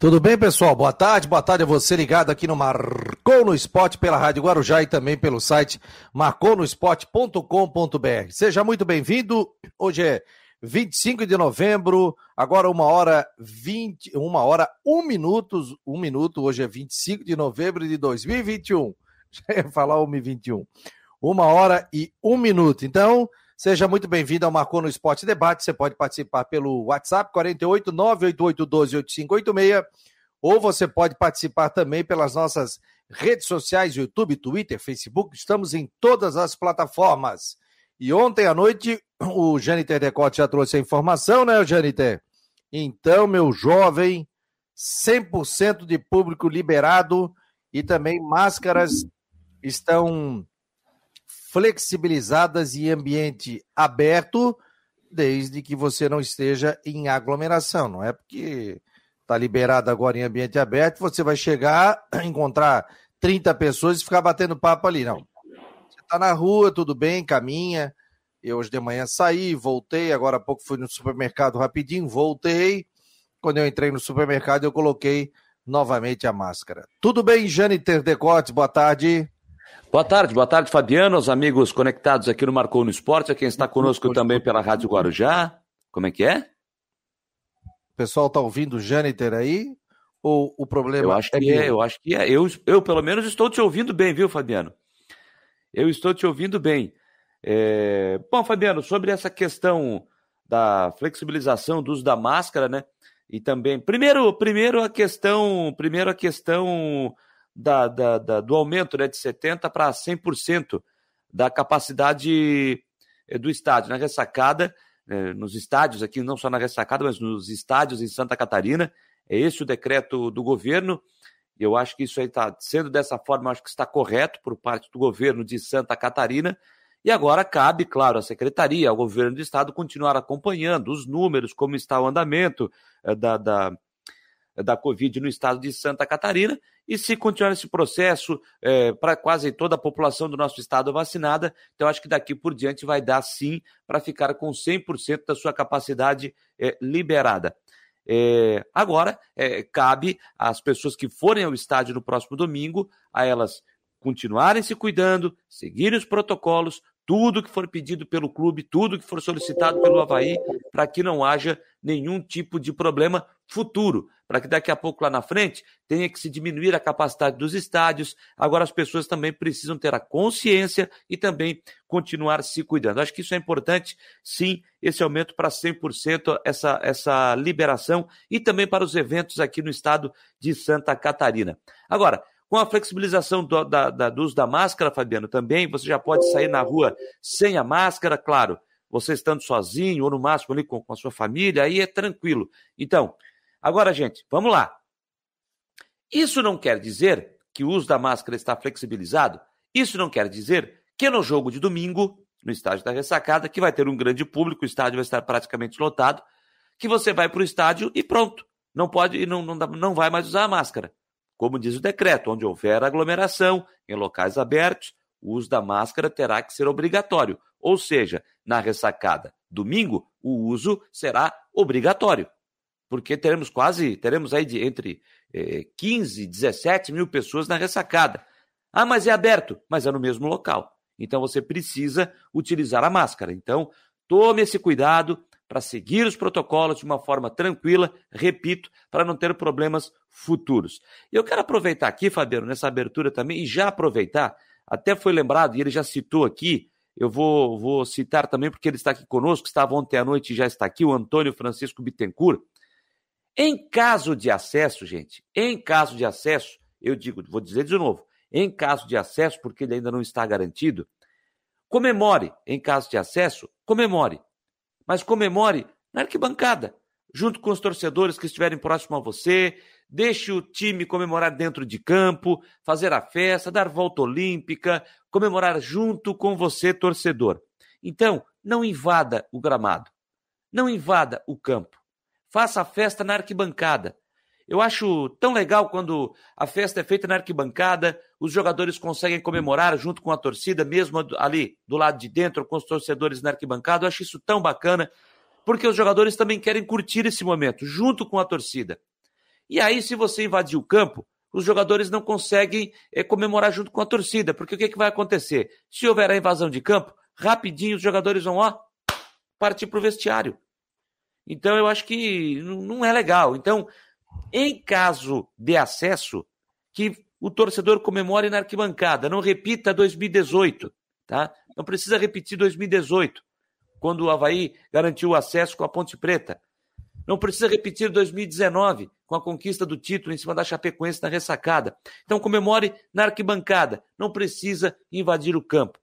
Tudo bem, pessoal? Boa tarde, boa tarde a você ligado aqui no Marcou no Esporte pela Rádio Guarujá e também pelo site marconosport.com.br. Seja muito bem-vindo. Hoje é 25 de novembro, agora uma hora 20, uma hora, um minuto, um minuto, hoje é 25 de novembro de 2021. Já ia falar 1 e 21. Uma hora e um minuto. Então, Seja muito bem-vindo ao Marcou no Esporte Debate. Você pode participar pelo WhatsApp 48 988 12 8586 ou você pode participar também pelas nossas redes sociais, YouTube, Twitter, Facebook. Estamos em todas as plataformas. E ontem à noite o Janiter Decote já trouxe a informação, né, Janiter? Então, meu jovem, 100% de público liberado e também máscaras estão flexibilizadas em ambiente aberto, desde que você não esteja em aglomeração. Não é porque está liberado agora em ambiente aberto, você vai chegar, encontrar 30 pessoas e ficar batendo papo ali. Não. Você está na rua, tudo bem, caminha. Eu hoje de manhã saí, voltei, agora há pouco fui no supermercado rapidinho, voltei. Quando eu entrei no supermercado, eu coloquei novamente a máscara. Tudo bem, Jane Terdecote? Boa tarde. Boa tarde, boa tarde, Fabiano, os amigos conectados aqui no Marcou no Esporte, a quem está conosco também pela Rádio Guarujá. Como é que é? O pessoal está ouvindo o Jâniter aí? Ou o problema eu acho é que é, eu acho que é. Eu, eu, pelo menos, estou te ouvindo bem, viu, Fabiano? Eu estou te ouvindo bem. É... Bom, Fabiano, sobre essa questão da flexibilização do uso da máscara, né? E também, primeiro, primeiro a questão, primeiro a questão da, da, da, do aumento né, de 70% para 100% da capacidade eh, do estádio. Na ressacada, eh, nos estádios aqui, não só na ressacada, mas nos estádios em Santa Catarina, é esse o decreto do governo. Eu acho que isso aí está sendo dessa forma, acho que está correto por parte do governo de Santa Catarina. E agora cabe, claro, à secretaria, ao governo do estado continuar acompanhando os números, como está o andamento eh, da, da, da Covid no estado de Santa Catarina. E se continuar esse processo é, para quase toda a população do nosso estado vacinada, então acho que daqui por diante vai dar sim para ficar com 100% da sua capacidade é, liberada. É, agora, é, cabe às pessoas que forem ao estádio no próximo domingo, a elas continuarem se cuidando, seguirem os protocolos, tudo que for pedido pelo clube, tudo que for solicitado pelo Havaí, para que não haja nenhum tipo de problema futuro, para que daqui a pouco lá na frente tenha que se diminuir a capacidade dos estádios. Agora as pessoas também precisam ter a consciência e também continuar se cuidando. Acho que isso é importante, sim, esse aumento para 100%, essa, essa liberação e também para os eventos aqui no estado de Santa Catarina. Agora, com a flexibilização do, da, da, do uso da máscara, Fabiano, também você já pode sair na rua sem a máscara, claro, você estando sozinho ou no máximo ali com, com a sua família, aí é tranquilo. Então, agora, gente, vamos lá. Isso não quer dizer que o uso da máscara está flexibilizado. Isso não quer dizer que no jogo de domingo, no estádio da ressacada, que vai ter um grande público, o estádio vai estar praticamente lotado, que você vai para o estádio e pronto. Não pode, não, não, não vai mais usar a máscara como diz o decreto, onde houver aglomeração em locais abertos, o uso da máscara terá que ser obrigatório. Ou seja, na ressacada domingo, o uso será obrigatório. Porque teremos quase, teremos aí de entre eh, 15 e 17 mil pessoas na ressacada. Ah, mas é aberto, mas é no mesmo local. Então você precisa utilizar a máscara. Então, tome esse cuidado, para seguir os protocolos de uma forma tranquila, repito, para não ter problemas futuros. E eu quero aproveitar aqui, Fabiano, nessa abertura também, e já aproveitar, até foi lembrado, e ele já citou aqui, eu vou, vou citar também, porque ele está aqui conosco, estava ontem à noite e já está aqui, o Antônio Francisco Bittencourt. Em caso de acesso, gente, em caso de acesso, eu digo, vou dizer de novo, em caso de acesso, porque ele ainda não está garantido, comemore, em caso de acesso, comemore mas comemore na arquibancada, junto com os torcedores que estiverem próximo a você. Deixe o time comemorar dentro de campo, fazer a festa, dar volta olímpica, comemorar junto com você, torcedor. Então, não invada o gramado. Não invada o campo. Faça a festa na arquibancada. Eu acho tão legal quando a festa é feita na arquibancada, os jogadores conseguem comemorar junto com a torcida, mesmo ali do lado de dentro, com os torcedores na arquibancada. Eu acho isso tão bacana, porque os jogadores também querem curtir esse momento junto com a torcida. E aí, se você invadir o campo, os jogadores não conseguem é, comemorar junto com a torcida, porque o que, que vai acontecer? Se houver a invasão de campo, rapidinho os jogadores vão ó, partir para o vestiário. Então eu acho que não é legal. Então, em caso de acesso, que o torcedor comemore na arquibancada, não repita 2018, tá? Não precisa repetir 2018, quando o Havaí garantiu o acesso com a Ponte Preta. Não precisa repetir 2019, com a conquista do título em cima da Chapecoense na ressacada. Então comemore na arquibancada, não precisa invadir o campo.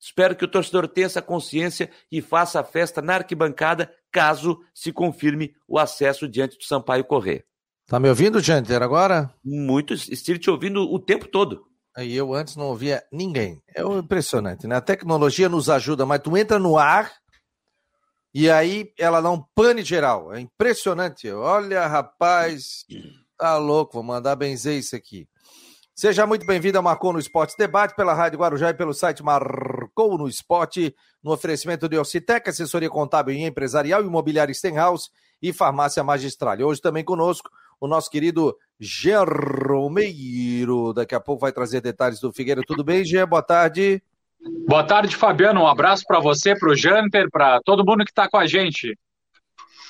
Espero que o torcedor tenha essa consciência e faça a festa na arquibancada, caso se confirme o acesso diante do Sampaio Corrêa. Tá me ouvindo, Janter, agora? Muito, estive te ouvindo o tempo todo. E eu antes não ouvia ninguém. É impressionante, né? A tecnologia nos ajuda, mas tu entra no ar e aí ela dá um pane geral. É impressionante. Olha, rapaz, tá louco. Vou mandar benzer isso aqui. Seja muito bem-vindo ao Marcou no Esporte Debate pela Rádio Guarujá e pelo site Marcou no Esporte, no oferecimento de Ocitec, assessoria contábil e empresarial, imobiliária Stenhouse e farmácia magistral. E hoje também conosco o nosso querido Gerromeiro. Daqui a pouco vai trazer detalhes do Figueira. Tudo bem, Gê? Boa tarde. Boa tarde, Fabiano. Um abraço para você, para o Janter, para todo mundo que está com a gente.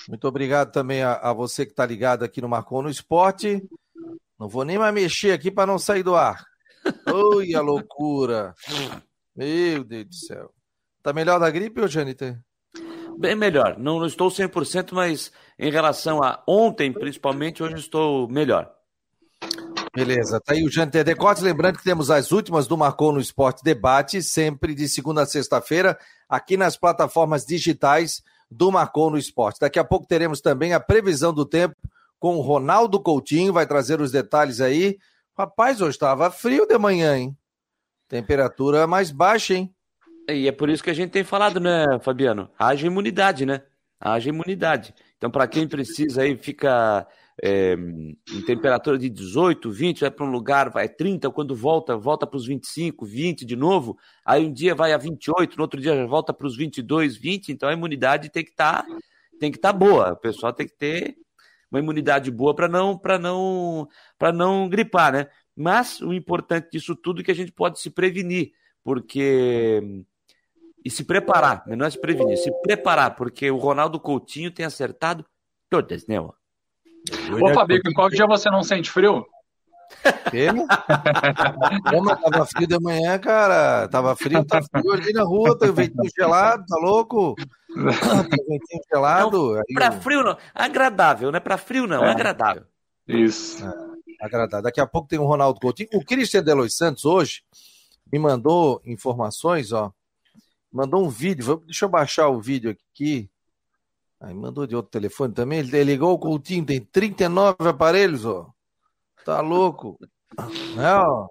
Muito obrigado também a, a você que está ligado aqui no Marcou no Esporte. Não vou nem mais mexer aqui para não sair do ar. Oi, a loucura. Meu Deus do céu. Tá melhor da gripe, ô Janiter? Bem melhor. Não, não estou 100%, mas em relação a ontem, principalmente, hoje estou melhor. Beleza, tá aí o Janter Decote. Lembrando que temos as últimas do Marcou no Esporte Debate, sempre de segunda a sexta-feira, aqui nas plataformas digitais do Marcou no Esporte. Daqui a pouco teremos também a previsão do tempo com o Ronaldo Coutinho, vai trazer os detalhes aí. Rapaz, hoje estava frio de manhã, hein? Temperatura mais baixa, hein? E é por isso que a gente tem falado, né, Fabiano? Haja imunidade, né? Haja imunidade. Então, para quem precisa aí, fica é, em temperatura de 18, 20, vai para um lugar, vai 30, quando volta, volta para os 25, 20 de novo, aí um dia vai a 28, no outro dia já volta para os 22, 20, então a imunidade tem que estar tá, tem que estar tá boa, o pessoal tem que ter uma imunidade boa para não para não para não gripar, né? Mas o importante disso tudo é que a gente pode se prevenir, porque e se preparar, não é se prevenir, se preparar, porque o Ronaldo Coutinho tem acertado todas, né? Ô, Fabico, qual dia você não sente frio? Quê? Como tava frio de manhã, cara. Tava frio, tá frio ali na rua, tem ventinho gelado, tá louco? Tem ventinho gelado. Não, pra frio não, agradável, né? Pra frio não, é. agradável. Isso. É, agradável. Daqui a pouco tem o Ronaldo Coutinho. O Christian Delois Santos hoje me mandou informações, ó. Mandou um vídeo. Deixa eu baixar o vídeo aqui. Aí mandou de outro telefone também. Ele ligou o Coutinho, tem 39 aparelhos, ó. Tá louco. Não.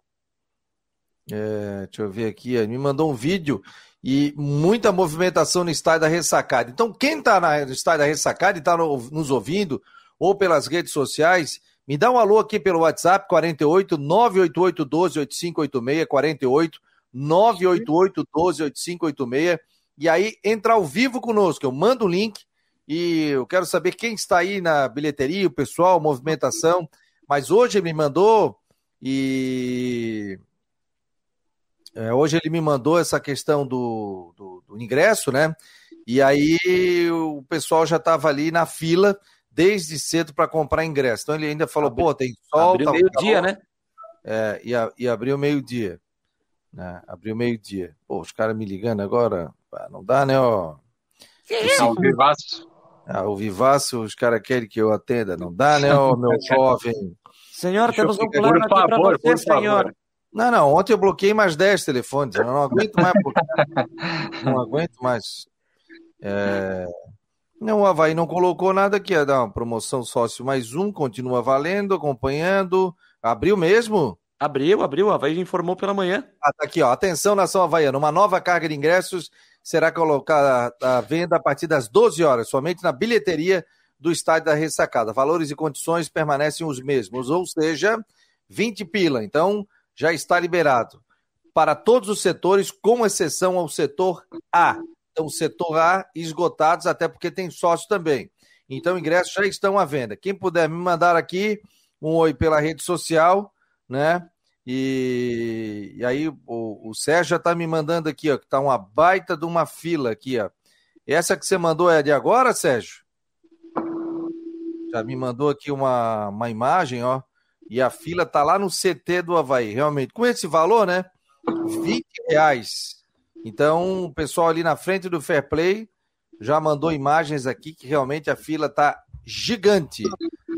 É, deixa eu ver aqui. Me mandou um vídeo e muita movimentação no estádio da Ressacada. Então, quem está no estádio da Ressacada e está nos ouvindo, ou pelas redes sociais, me dá um alô aqui pelo WhatsApp, 48 988 12 8586, 48 988 12 8586. E aí, entra ao vivo conosco. Eu mando o link e eu quero saber quem está aí na bilheteria, o pessoal, movimentação. Mas hoje ele me mandou e. É, hoje ele me mandou essa questão do, do, do ingresso, né? E aí o pessoal já estava ali na fila desde cedo para comprar ingresso. Então ele ainda falou, Abri... pô, tem sol. Abriu tá, meio-dia, né? É, e, a, e abriu meio-dia. Né? Abriu meio-dia. Pô, os caras me ligando agora, não dá, né? Ó. Que é? Ao vivaço. Ah, o Vivaço, os caras querem que eu atenda. Não dá, né, ô, meu jovem? Senhor, temos um plano aqui para você, senhor. Favor. Não, não, ontem eu bloqueei mais 10 telefones. Eu não aguento mais. não aguento mais. É... Não, o Havaí não colocou nada aqui. É dar uma promoção sócio mais um, continua valendo, acompanhando. Abriu mesmo? Abriu, abriu. O Havaí informou pela manhã. Ah, tá aqui, ó. Atenção, nação havaiana. Uma nova carga de ingressos será colocada à venda a partir das 12 horas, somente na bilheteria do estádio da Ressacada. Valores e condições permanecem os mesmos, ou seja, 20 pila. Então, já está liberado para todos os setores, com exceção ao setor A. Então, o setor A esgotados, até porque tem sócio também. Então, ingressos já estão à venda. Quem puder me mandar aqui um oi pela rede social, né? E, e aí o, o Sérgio já tá me mandando aqui, ó, que tá uma baita de uma fila aqui, ó. Essa que você mandou é de agora, Sérgio? Já me mandou aqui uma, uma imagem, ó. E a fila tá lá no CT do Havaí, realmente. Com esse valor, né? 20 reais. Então, o pessoal ali na frente do Fair Play já mandou imagens aqui que realmente a fila tá gigante.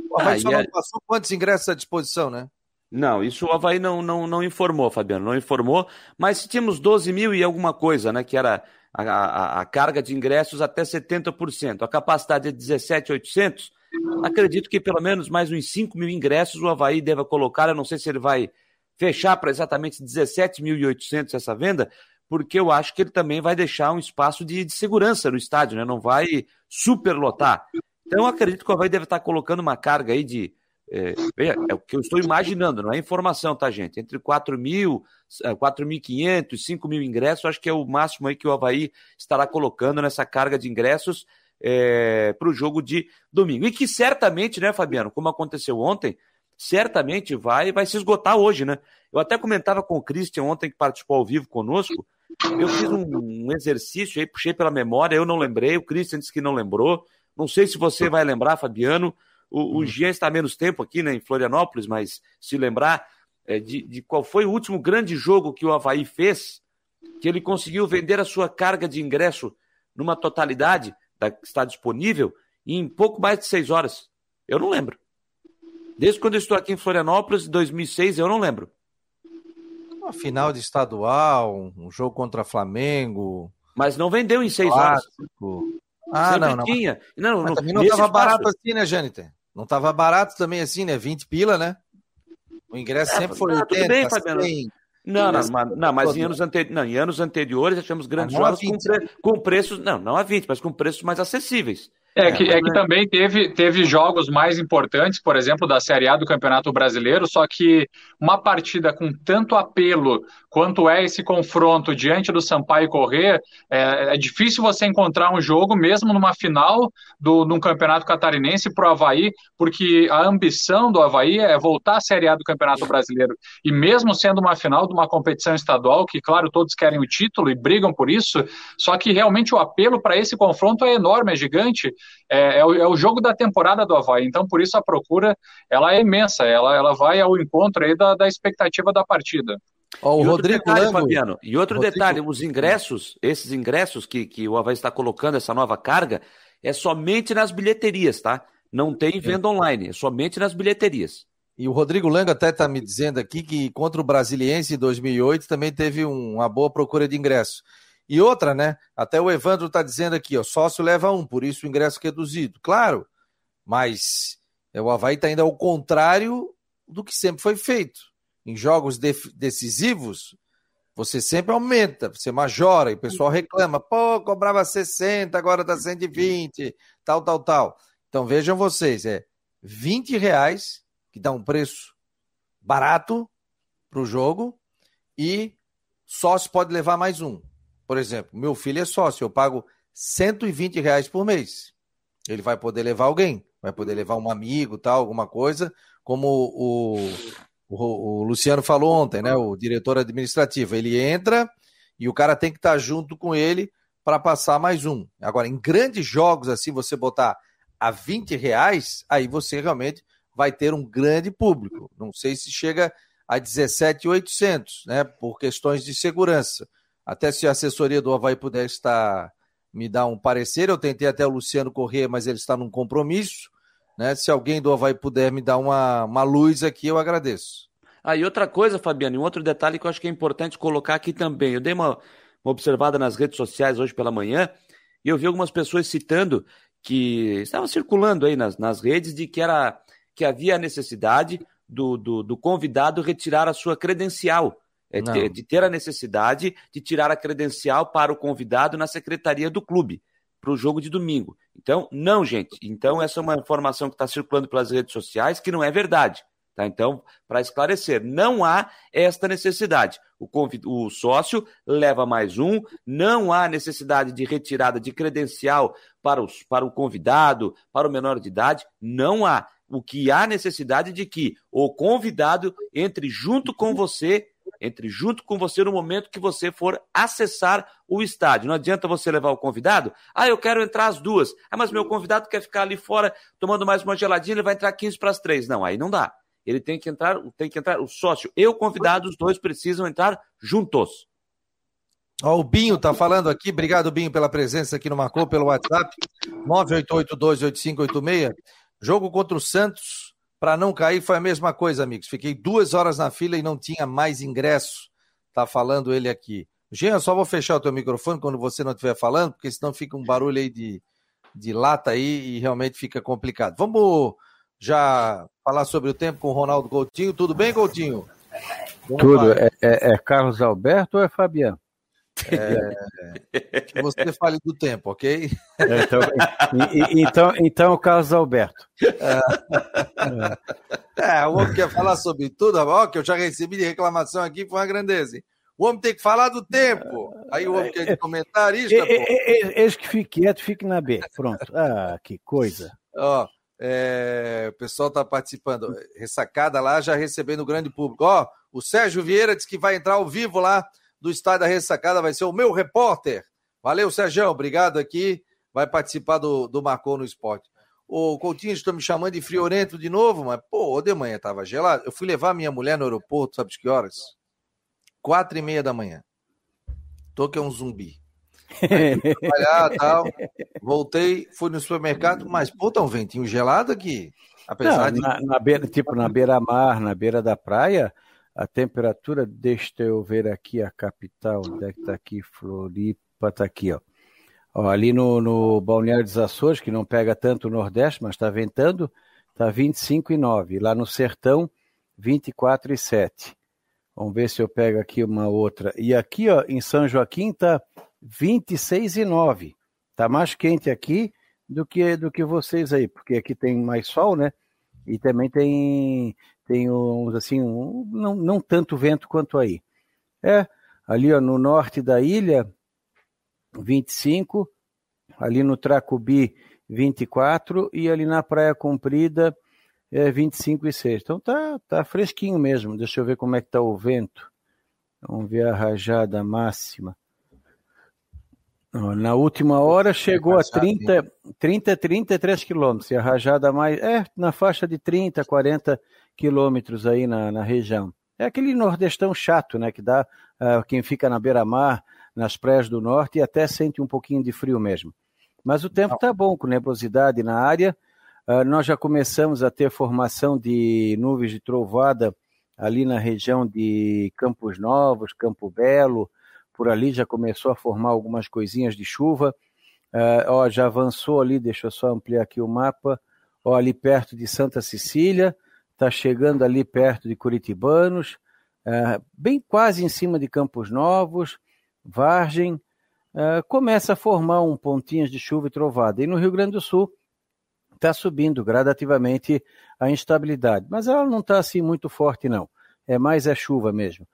O Havaí ah, só não é... passou quantos ingressos à disposição, né? Não, isso o Havaí não, não, não informou, Fabiano, não informou, mas tínhamos 12 mil e alguma coisa, né? Que era a, a, a carga de ingressos até 70%. A capacidade é 17,800. Acredito que pelo menos mais uns 5 mil ingressos o Havaí deva colocar. Eu não sei se ele vai fechar para exatamente 17.800 essa venda, porque eu acho que ele também vai deixar um espaço de, de segurança no estádio, né? Não vai superlotar. Então, acredito que o Havaí deve estar colocando uma carga aí de é, é, o que eu estou imaginando, não é informação, tá, gente? Entre 4 mil, 4.500, 5 mil ingressos, acho que é o máximo aí que o Havaí estará colocando nessa carga de ingressos é, para o jogo de domingo. E que certamente, né, Fabiano, como aconteceu ontem, certamente vai, vai se esgotar hoje, né? Eu até comentava com o Christian ontem, que participou ao vivo conosco, eu fiz um, um exercício aí, puxei pela memória, eu não lembrei, o Christian disse que não lembrou. Não sei se você vai lembrar, Fabiano, o, uhum. Jean está menos tempo aqui né, em Florianópolis, mas se lembrar é, de, de qual foi o último grande jogo que o Havaí fez, que ele conseguiu vender a sua carga de ingresso numa totalidade da, que está disponível em pouco mais de seis horas. Eu não lembro. Desde quando eu estou aqui em Florianópolis, em 2006, eu não lembro. Uma final de estadual, um jogo contra Flamengo. Mas não vendeu em seis horas. Ah, Sempre não, não. Tinha. Não, mas também não estava barato assim, né, Jâniter? Não estava barato também assim, né? 20 pila, né? O ingresso é, sempre foi não, 80, bem, 100. Não, não, mas, não, mas em anos, ante... não, em anos anteriores já grandes jogos com, pre... com preços, não, não a 20, mas com preços mais acessíveis. É que, é que também teve, teve jogos mais importantes, por exemplo, da Série A do Campeonato Brasileiro, só que uma partida com tanto apelo quanto é esse confronto diante do Sampaio Correr, é, é difícil você encontrar um jogo, mesmo numa final do, num Campeonato Catarinense para o Havaí, porque a ambição do Havaí é voltar à Série A do Campeonato Brasileiro. E mesmo sendo uma final de uma competição estadual, que, claro, todos querem o título e brigam por isso, só que realmente o apelo para esse confronto é enorme, é gigante é, é, o, é, o, jogo da temporada do Havaí. Então, por isso a procura ela é imensa, ela, ela vai ao encontro aí da, da expectativa da partida. Oh, o Rodrigo detalhe, Lango. Fabiano, e outro Rodrigo... detalhe, os ingressos, esses ingressos que, que o Havaí está colocando, essa nova carga, é somente nas bilheterias, tá? Não tem venda online, é somente nas bilheterias. E o Rodrigo Lango até está me dizendo aqui que contra o Brasiliense em 2008 também teve um, uma boa procura de ingresso. E outra, né? Até o Evandro está dizendo aqui, ó, sócio leva um, por isso o ingresso reduzido. Claro, mas o Havaí está indo ao contrário do que sempre foi feito. Em jogos decisivos, você sempre aumenta, você majora, e o pessoal reclama, pô, cobrava 60, agora está 120, tal, tal, tal. Então vejam vocês, é 20 reais, que dá um preço barato para o jogo, e sócio pode levar mais um. Por exemplo, meu filho é sócio, eu pago 120 reais por mês. Ele vai poder levar alguém, vai poder levar um amigo, tal, alguma coisa, como o, o, o Luciano falou ontem, né? O diretor administrativo. Ele entra e o cara tem que estar junto com ele para passar mais um. Agora, em grandes jogos, assim, você botar a 20 reais, aí você realmente vai ter um grande público. Não sei se chega a 17,800, né? Por questões de segurança. Até se a assessoria do Havaí puder estar me dar um parecer, eu tentei até o Luciano correr, mas ele está num compromisso. Né? Se alguém do Havaí puder me dar uma, uma luz aqui, eu agradeço. Ah, e outra coisa, Fabiano, um outro detalhe que eu acho que é importante colocar aqui também. Eu dei uma, uma observada nas redes sociais hoje pela manhã e eu vi algumas pessoas citando que estava circulando aí nas, nas redes de que era que havia a necessidade do, do, do convidado retirar a sua credencial é ter, de ter a necessidade de tirar a credencial para o convidado na secretaria do clube para o jogo de domingo. Então, não, gente. Então, essa é uma informação que está circulando pelas redes sociais que não é verdade. Tá? Então, para esclarecer, não há esta necessidade. O, convid... o sócio leva mais um, não há necessidade de retirada de credencial para, os... para o convidado, para o menor de idade, não há. o que há necessidade de que o convidado entre junto com você, entre junto com você no momento que você for acessar o estádio. Não adianta você levar o convidado, ah, eu quero entrar às duas. Ah, mas meu convidado quer ficar ali fora tomando mais uma geladinha, ele vai entrar 15 para as três. Não, aí não dá. Ele tem que entrar, tem que entrar o sócio e o convidado, os dois precisam entrar juntos. Ó, o Binho tá falando aqui, obrigado Binho pela presença aqui no Marcou, pelo WhatsApp, 988-28586. Jogo contra o Santos, para não cair foi a mesma coisa, amigos. Fiquei duas horas na fila e não tinha mais ingresso. Tá falando ele aqui. Jean, só vou fechar o teu microfone quando você não estiver falando, porque senão fica um barulho aí de, de lata aí e realmente fica complicado. Vamos já falar sobre o tempo com o Ronaldo Coutinho. Tudo bem, Coutinho? Tudo. É, é, é Carlos Alberto ou é Fabiano? É, que você fale do tempo, ok? É, então, e, então, então, o Carlos Alberto. É, é, o homem quer falar sobre tudo, ó, que eu já recebi de reclamação aqui, foi uma grandeza. Hein? O homem tem que falar do tempo. Aí o homem quer comentar isso. Eis que fique quieto, fique na B. Pronto. Ah, que coisa. Ó, é, o pessoal está participando. Ressacada lá, já recebendo o grande público. Ó, o Sérgio Vieira disse que vai entrar ao vivo lá do Estádio da Ressacada vai ser o meu repórter. Valeu, Sérgio, obrigado aqui. Vai participar do, do Marcou no Esporte. O Coutinho, estou me chamando de friorento de novo, mas, pô, de manhã estava gelado. Eu fui levar minha mulher no aeroporto, sabe de que horas? Quatro e meia da manhã. Tô que é um zumbi. trabalhar tal. Voltei, fui no supermercado, mas, pô, tá um ventinho gelado aqui. Apesar Não, de. Na, na beira, tipo, na beira-mar, na beira da praia, a temperatura, deixa eu ver aqui a capital, onde é que está aqui? Floripa, está aqui, ó. ó. ali no, no Balneário dos Açores, que não pega tanto o Nordeste, mas está ventando, está 25,9. Lá no Sertão, 24,7. Vamos ver se eu pego aqui uma outra. E aqui, ó, em São Joaquim, está 26,9. Está mais quente aqui do que, do que vocês aí, porque aqui tem mais sol, né? E também tem tem uns assim, um, não, não tanto vento quanto aí. É, ali ó, no norte da ilha, 25, ali no Tracubi, 24, e ali na Praia Comprida, é 25 e 6. Então tá, tá fresquinho mesmo. Deixa eu ver como é que tá o vento. Vamos ver a rajada máxima. Na última hora chegou a 30, 30 33 quilômetros. E a rajada mais. É, na faixa de 30, 40 quilômetros aí na, na região. É aquele nordestão chato, né? Que dá uh, quem fica na beira-mar, nas praias do norte, e até sente um pouquinho de frio mesmo. Mas o tempo está bom, com nebulosidade na área. Uh, nós já começamos a ter formação de nuvens de trovada ali na região de Campos Novos, Campo Belo, por ali já começou a formar algumas coisinhas de chuva. Uh, ó, já avançou ali, deixa eu só ampliar aqui o mapa. Ó, ali perto de Santa Cecília, está chegando ali perto de Curitibanos, é, bem quase em cima de Campos Novos, Vargem, é, começa a formar um pontinhos de chuva e trovada. E no Rio Grande do Sul está subindo gradativamente a instabilidade, mas ela não está assim muito forte não. É mais a chuva mesmo.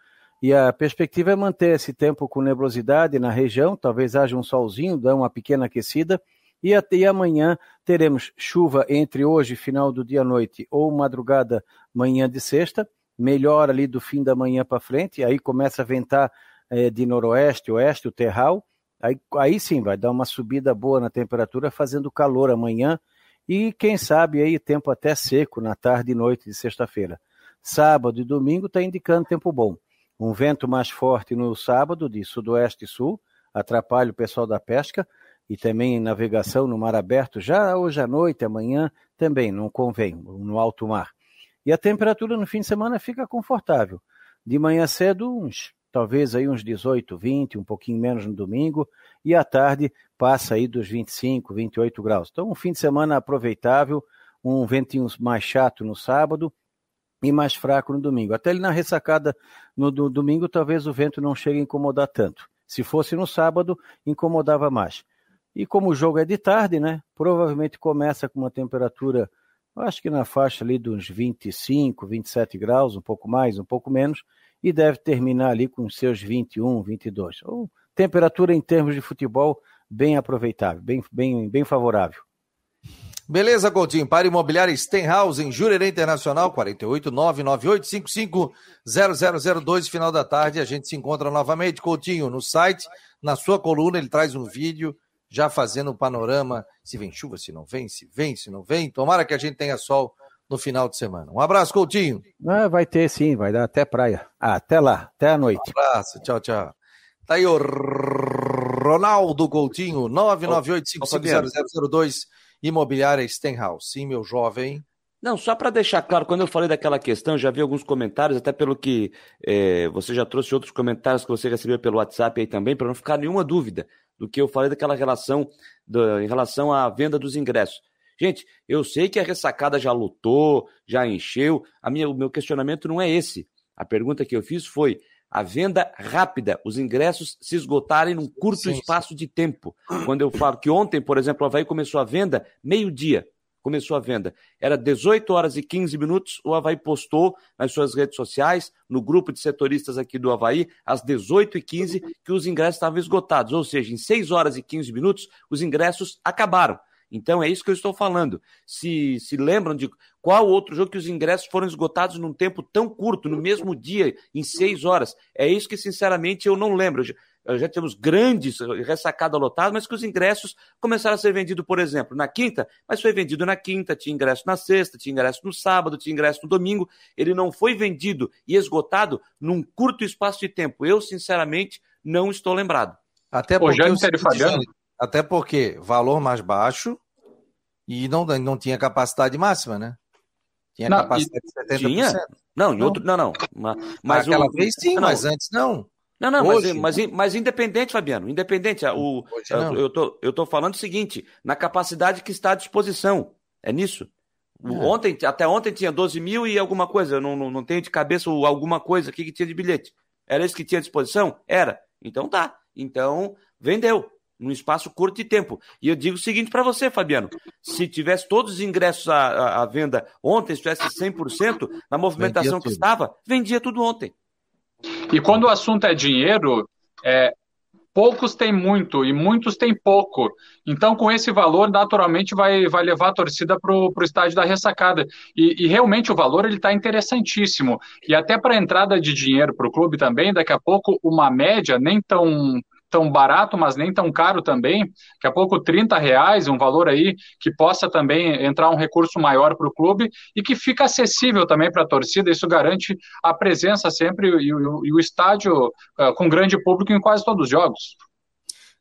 E a perspectiva é manter esse tempo com nebulosidade na região, talvez haja um solzinho, dá uma pequena aquecida, e até amanhã teremos chuva entre hoje, final do dia à noite, ou madrugada, manhã de sexta, melhor ali do fim da manhã para frente, aí começa a ventar é, de noroeste, oeste, o terral, aí, aí sim vai dar uma subida boa na temperatura, fazendo calor amanhã, e quem sabe aí tempo até seco na tarde e noite de sexta-feira. Sábado e domingo está indicando tempo bom. Um vento mais forte no sábado, de sudoeste e sul, atrapalha o pessoal da pesca, e também navegação no mar aberto, já hoje à noite, amanhã, também não convém, no alto mar. E a temperatura no fim de semana fica confortável. De manhã cedo, uns, talvez aí uns 18, 20, um pouquinho menos no domingo, e à tarde passa aí dos 25, 28 graus. Então, um fim de semana aproveitável, um ventinho mais chato no sábado e mais fraco no domingo. Até ele na ressacada no do, domingo, talvez o vento não chegue a incomodar tanto. Se fosse no sábado, incomodava mais. E como o jogo é de tarde, né? Provavelmente começa com uma temperatura, acho que na faixa ali dos 25, 27 graus, um pouco mais, um pouco menos, e deve terminar ali com seus 21, 22. Ou temperatura em termos de futebol bem aproveitável, bem, bem, bem favorável. Beleza, Coutinho. Para imobiliária Stenhouse, em Jurerê Internacional, 48998550002, final da tarde. A gente se encontra novamente, Coutinho, no site. Na sua coluna, ele traz um vídeo já fazendo um panorama. Se vem chuva, se não vem, se vem, se não vem. Tomara que a gente tenha sol no final de semana. Um abraço, Coutinho. Ah, vai ter sim, vai dar até praia. Ah, até lá, até a noite. Um abraço, tchau, tchau. Tá aí o Ronaldo Coutinho, 998-550002, Imobiliária Stenhouse. Sim, meu jovem. Não, só para deixar claro, quando eu falei daquela questão, já vi alguns comentários, até pelo que é, você já trouxe outros comentários que você recebeu pelo WhatsApp aí também, para não ficar nenhuma dúvida do que eu falei daquela relação do, em relação à venda dos ingressos. Gente, eu sei que a ressacada já lutou, já encheu. A minha, o meu questionamento não é esse. A pergunta que eu fiz foi: a venda rápida, os ingressos se esgotarem num curto sim, espaço sim. de tempo. Quando eu falo que ontem, por exemplo, o Havaí começou a venda, meio-dia começou a venda. Era 18 horas e 15 minutos, o Havaí postou nas suas redes sociais, no grupo de setoristas aqui do Havaí, às 18 e 15 que os ingressos estavam esgotados. Ou seja, em 6 horas e 15 minutos, os ingressos acabaram. Então é isso que eu estou falando. Se, se lembram de qual outro jogo que os ingressos foram esgotados num tempo tão curto, no mesmo dia, em seis horas? É isso que, sinceramente, eu não lembro. Já, já temos grandes ressacada lotada, mas que os ingressos começaram a ser vendidos, por exemplo, na quinta, mas foi vendido na quinta, tinha ingresso na sexta, tinha ingresso no sábado, tinha ingresso no domingo. Ele não foi vendido e esgotado num curto espaço de tempo. Eu, sinceramente, não estou lembrado. Até porque, Jânio, Fabiano, até porque valor mais baixo e não, não tinha capacidade máxima, né? Tinha não, capacidade de 70%. Tinha? Não, em outro. Não, não. Mas Aquela o, vez sim, não, mas antes não. Não, não, Hoje, mas, mas, mas, independente, Fabiano, independente. O, eu, tô, eu tô falando o seguinte: na capacidade que está à disposição. É nisso. É. Ontem, até ontem tinha 12 mil e alguma coisa. Eu não, não, não tenho de cabeça alguma coisa aqui que tinha de bilhete. Era isso que tinha à disposição? Era. Então tá. Então, vendeu num espaço curto de tempo. E eu digo o seguinte para você, Fabiano: se tivesse todos os ingressos à, à, à venda ontem, se tivesse 100% na movimentação que estava, vendia tudo ontem. E quando o assunto é dinheiro, é, poucos têm muito e muitos têm pouco. Então, com esse valor, naturalmente vai, vai levar a torcida para o estádio da ressacada. E, e, realmente o valor ele está interessantíssimo. E até para a entrada de dinheiro para o clube também, daqui a pouco uma média nem tão tão barato, mas nem tão caro também. Daqui a pouco 30 reais, um valor aí que possa também entrar um recurso maior para o clube e que fica acessível também para a torcida. Isso garante a presença sempre e, e, e o estádio uh, com grande público em quase todos os jogos.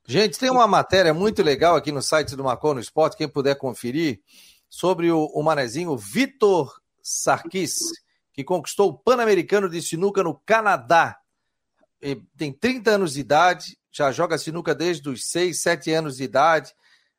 Gente, tem uma matéria muito legal aqui no site do Marcon no Esporte, quem puder conferir, sobre o, o manezinho Vitor Sarkis, que conquistou o Pan-Americano de Sinuca no Canadá. Tem 30 anos de idade, já joga sinuca desde os 6, 7 anos de idade.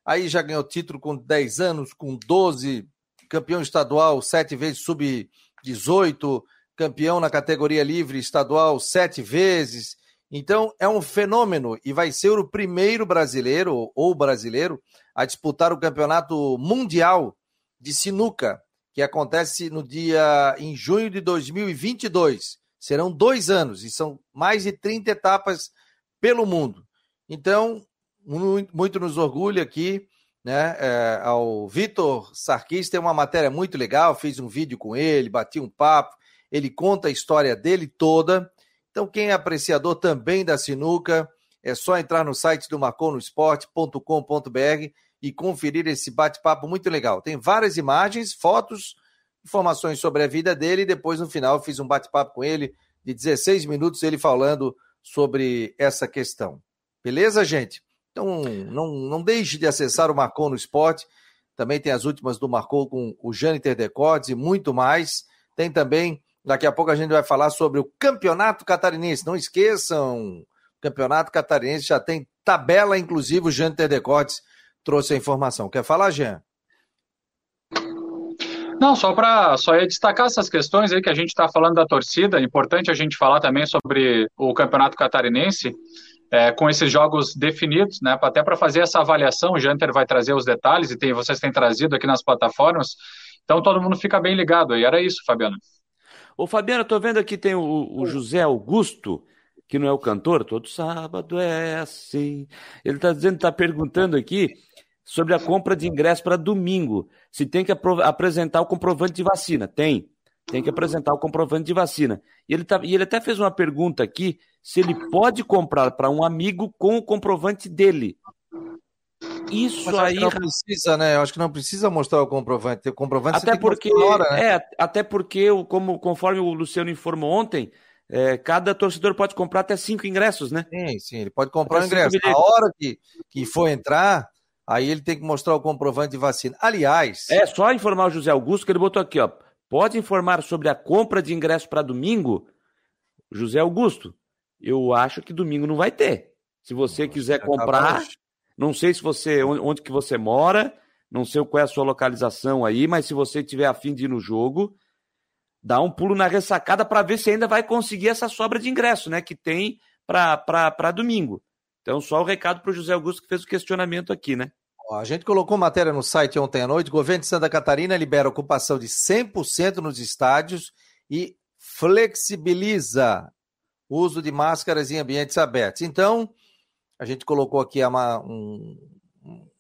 Aí já ganhou título com 10 anos, com 12, campeão estadual sete vezes sub-18, campeão na categoria livre estadual sete vezes. Então é um fenômeno e vai ser o primeiro brasileiro ou brasileiro a disputar o campeonato mundial de sinuca, que acontece no dia em junho de 2022. Serão dois anos e são mais de 30 etapas pelo mundo. Então, muito, nos orgulha aqui, né? É, ao Vitor Sarkis tem uma matéria muito legal, fiz um vídeo com ele, bati um papo, ele conta a história dele toda. Então, quem é apreciador também da sinuca, é só entrar no site do marconosport.com.br e conferir esse bate-papo muito legal. Tem várias imagens, fotos, informações sobre a vida dele e depois no final fiz um bate-papo com ele de 16 minutos, ele falando sobre essa questão. Beleza, gente? Então, não, não deixe de acessar o Marcou no Esporte. Também tem as últimas do Marcou com o Jâniter Decotes e muito mais. Tem também, daqui a pouco a gente vai falar sobre o Campeonato Catarinense. Não esqueçam, o Campeonato Catarinense já tem tabela, inclusive o Jâniter Decotes trouxe a informação. Quer falar, Jean? Não, só para só ia destacar essas questões aí que a gente está falando da torcida. É importante a gente falar também sobre o campeonato catarinense. É, com esses jogos definidos, né, até para fazer essa avaliação, o Janter vai trazer os detalhes e tem, vocês têm trazido aqui nas plataformas, então todo mundo fica bem ligado aí. Era isso, Fabiano. Ô, Fabiano, eu tô vendo aqui tem o, o José Augusto, que não é o cantor, todo sábado é assim. Ele está dizendo, está perguntando aqui sobre a compra de ingresso para domingo. Se tem que apresentar o comprovante de vacina. Tem. Tem que apresentar o comprovante de vacina. E ele, tá, e ele até fez uma pergunta aqui se ele pode comprar para um amigo com o comprovante dele. Isso Mas aí. Não precisa, né? Eu acho que não precisa mostrar o comprovante. O comprovante até porque, hora, né? é, até porque, como, conforme o Luciano informou ontem, é, cada torcedor pode comprar até cinco ingressos, né? Sim, sim, ele pode comprar o ingresso. A hora que, que for entrar, aí ele tem que mostrar o comprovante de vacina. Aliás. É só informar o José Augusto que ele botou aqui, ó. Pode informar sobre a compra de ingresso para domingo? José Augusto, eu acho que domingo não vai ter. Se você quiser comprar, não sei se você onde que você mora, não sei qual é a sua localização aí, mas se você tiver afim de ir no jogo, dá um pulo na ressacada para ver se ainda vai conseguir essa sobra de ingresso, né, que tem para domingo. Então, só o recado para o José Augusto que fez o questionamento aqui, né? A gente colocou matéria no site ontem à noite. Governo de Santa Catarina libera ocupação de 100% nos estádios e flexibiliza o uso de máscaras em ambientes abertos. Então, a gente colocou aqui uma, um,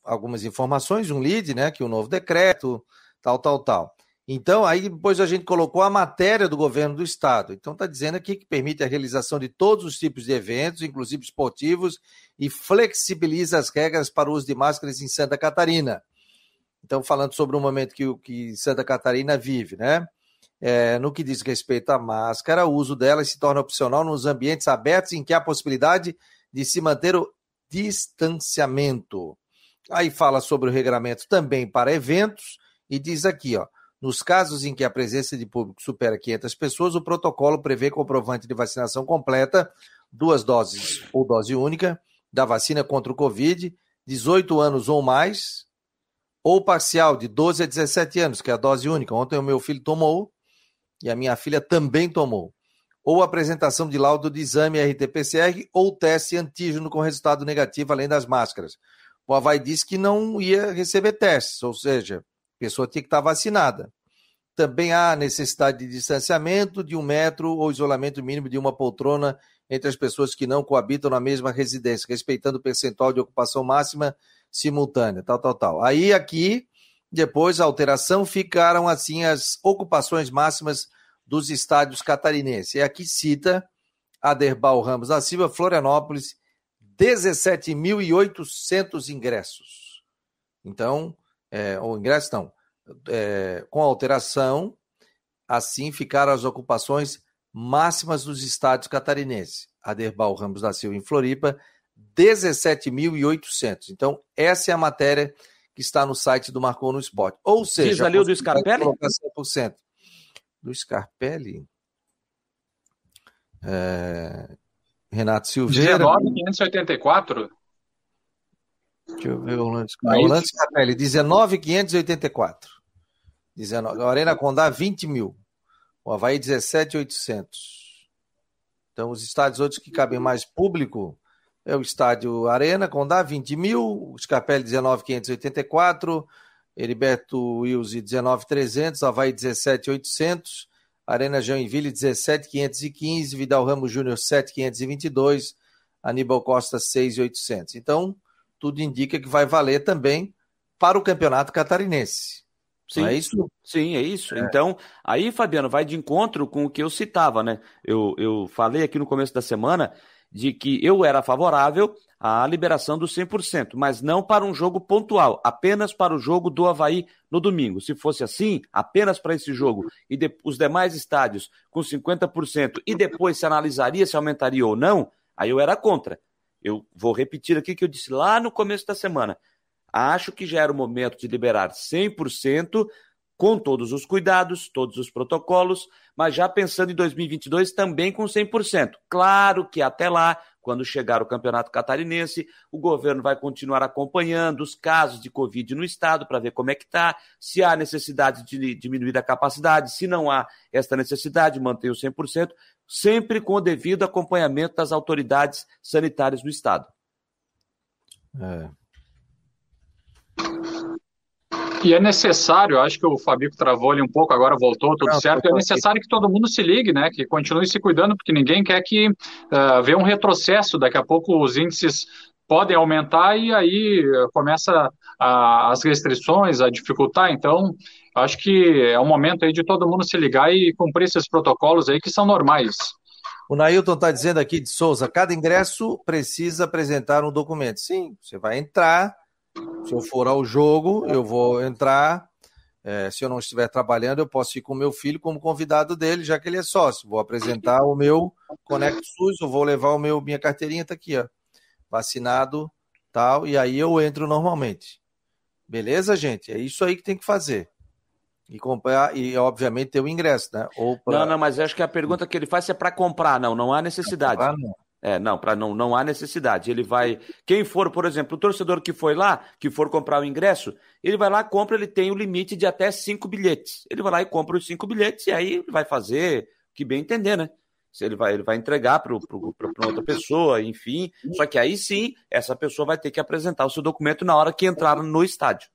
algumas informações, um lead, né? Que o novo decreto, tal, tal, tal. Então, aí depois a gente colocou a matéria do governo do estado. Então, está dizendo aqui que permite a realização de todos os tipos de eventos, inclusive esportivos, e flexibiliza as regras para o uso de máscaras em Santa Catarina. Então, falando sobre o momento que, que Santa Catarina vive, né? É, no que diz respeito à máscara, o uso dela se torna opcional nos ambientes abertos em que há possibilidade de se manter o distanciamento. Aí fala sobre o regramento também para eventos e diz aqui, ó, nos casos em que a presença de público supera 500 pessoas, o protocolo prevê comprovante de vacinação completa, duas doses ou dose única da vacina contra o Covid, 18 anos ou mais, ou parcial de 12 a 17 anos, que é a dose única. Ontem o meu filho tomou e a minha filha também tomou. Ou apresentação de laudo de exame RT-PCR ou teste antígeno com resultado negativo, além das máscaras. O Havaí disse que não ia receber testes, ou seja, a pessoa tinha que estar vacinada. Também há necessidade de distanciamento de um metro ou isolamento mínimo de uma poltrona entre as pessoas que não coabitam na mesma residência, respeitando o percentual de ocupação máxima simultânea, tal, tal, tal. Aí aqui, depois a alteração, ficaram assim as ocupações máximas dos estádios catarinenses. E aqui cita Aderbal Ramos da Silva, Florianópolis, 17.800 ingressos. Então, é, ou ingressos não, é, com alteração, assim ficaram as ocupações máximas dos estádios catarinenses. Aderbal Ramos da Silva em Floripa, 17.800. Então, essa é a matéria que está no site do Marcou no Esporte. Ou seja, Diz ali o do Scarpelli? 100%. Do Scarpelli? É... Renato Silveira. 19.584? Deixa eu ver o Orlando, Orlando Scarpelli, 19,584. 19, a Arena Condá, 20 mil. O Havaí, 17,800. Então, os estádios outros que cabem mais público é o estádio Arena Condá, 20 mil. O Scarpelli, 19,584. Heriberto Wilson, 19,300. Havaí, 17,800. Arena Joinville, 17,515. Vidal Ramos Júnior, 7,522. Aníbal Costa, 6,800. Então, tudo indica que vai valer também para o campeonato catarinense. Sim, é isso? Sim, é isso. É. Então, aí, Fabiano, vai de encontro com o que eu citava, né? Eu, eu falei aqui no começo da semana de que eu era favorável à liberação do 100%, mas não para um jogo pontual, apenas para o jogo do Havaí no domingo. Se fosse assim, apenas para esse jogo e de, os demais estádios com 50% e depois se analisaria se aumentaria ou não, aí eu era contra. Eu vou repetir aqui o que eu disse lá no começo da semana. Acho que já era o momento de liberar 100%, com todos os cuidados, todos os protocolos, mas já pensando em 2022 também com 100%. Claro que até lá, quando chegar o Campeonato Catarinense, o governo vai continuar acompanhando os casos de Covid no estado para ver como é que está, se há necessidade de diminuir a capacidade, se não há esta necessidade, manter o 100%, sempre com o devido acompanhamento das autoridades sanitárias do Estado. É. E é necessário, acho que o Fabico travou ali um pouco, agora voltou, tudo Não, certo. É necessário que todo mundo se ligue, né? Que continue se cuidando, porque ninguém quer que uh, venha um retrocesso. Daqui a pouco os índices podem aumentar e aí começa a, as restrições a dificultar. Então, acho que é o momento aí de todo mundo se ligar e cumprir esses protocolos aí que são normais. O Nailton está dizendo aqui de Souza, cada ingresso precisa apresentar um documento. Sim, você vai entrar, se eu for ao jogo, eu vou entrar. É, se eu não estiver trabalhando, eu posso ir com o meu filho como convidado dele, já que ele é sócio. Vou apresentar o meu Conecto SUS, eu vou levar o meu minha carteirinha, está aqui, ó. Vacinado, tal, e aí eu entro normalmente. Beleza, gente? É isso aí que tem que fazer. E comprar, e obviamente ter o ingresso, né? Ou pra... Não, não, mas acho que a pergunta que ele faz é para comprar, não, não há necessidade. Comprar, não. É, não, para não, não há necessidade. Ele vai. Quem for, por exemplo, o torcedor que foi lá, que for comprar o ingresso, ele vai lá, compra, ele tem o limite de até cinco bilhetes. Ele vai lá e compra os cinco bilhetes e aí vai fazer o que bem entender, né? Se ele vai, ele vai entregar para outra pessoa, enfim. Só que aí sim, essa pessoa vai ter que apresentar o seu documento na hora que entrar no estádio.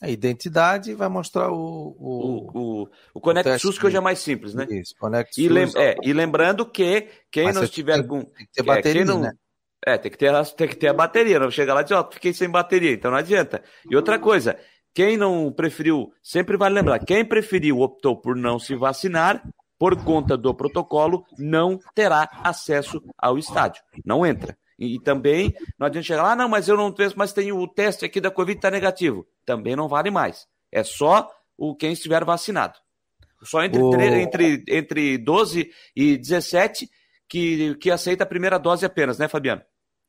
A identidade vai mostrar o. O, o, o Conect SUS, que hoje é mais simples, né? Isso, Conect e, lem é, e lembrando que quem não estiver tem, com. Tem que ter bateria, não, né? É, tem que, ter, tem que ter a bateria, não chega lá de, ó, fiquei sem bateria, então não adianta. E outra coisa, quem não preferiu, sempre vale lembrar, quem preferiu, optou por não se vacinar, por conta do protocolo, não terá acesso ao estádio. Não entra. E, e também não adianta chegar lá, ah, não, mas eu não tenho, mas tenho o teste aqui da Covid está negativo. Também não vale mais. É só o quem estiver vacinado. Só entre, entre, entre 12 e 17 que, que aceita a primeira dose apenas, né, Fabiano?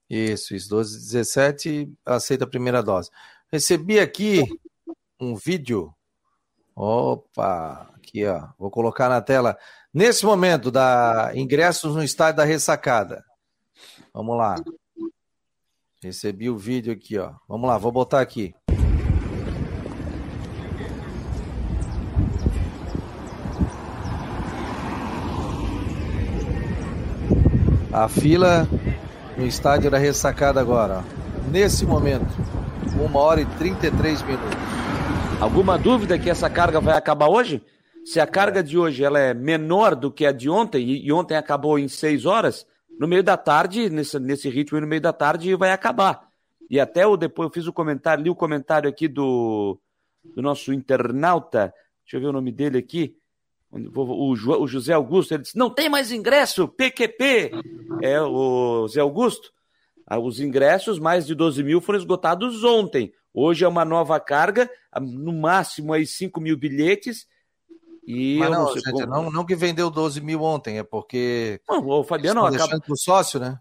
Isso, isso. 12 e 17 aceita a primeira dose. Recebi aqui um vídeo. Opa, aqui ó, vou colocar na tela. Nesse momento da ingressos no estádio da ressacada. Vamos lá. Recebi o vídeo aqui, ó. Vamos lá, vou botar aqui. A fila no estádio da ressacada agora, ó. Nesse momento, 1 hora e 33 minutos. Alguma dúvida que essa carga vai acabar hoje? Se a carga de hoje ela é menor do que a de ontem, e ontem acabou em 6 horas, no meio da tarde, nesse, nesse ritmo no meio da tarde, vai acabar. E até o depois eu fiz o comentário, li o comentário aqui do, do nosso internauta, deixa eu ver o nome dele aqui, o, o José Augusto, ele disse, não tem mais ingresso, PQP. É o José Augusto. Ah, os ingressos, mais de 12 mil, foram esgotados ontem. Hoje é uma nova carga, no máximo aí 5 mil bilhetes, e Mas não, não, gente, não, não, que vendeu 12 mil ontem, é porque. Não, o Fabiano acabou. pro sócio, né?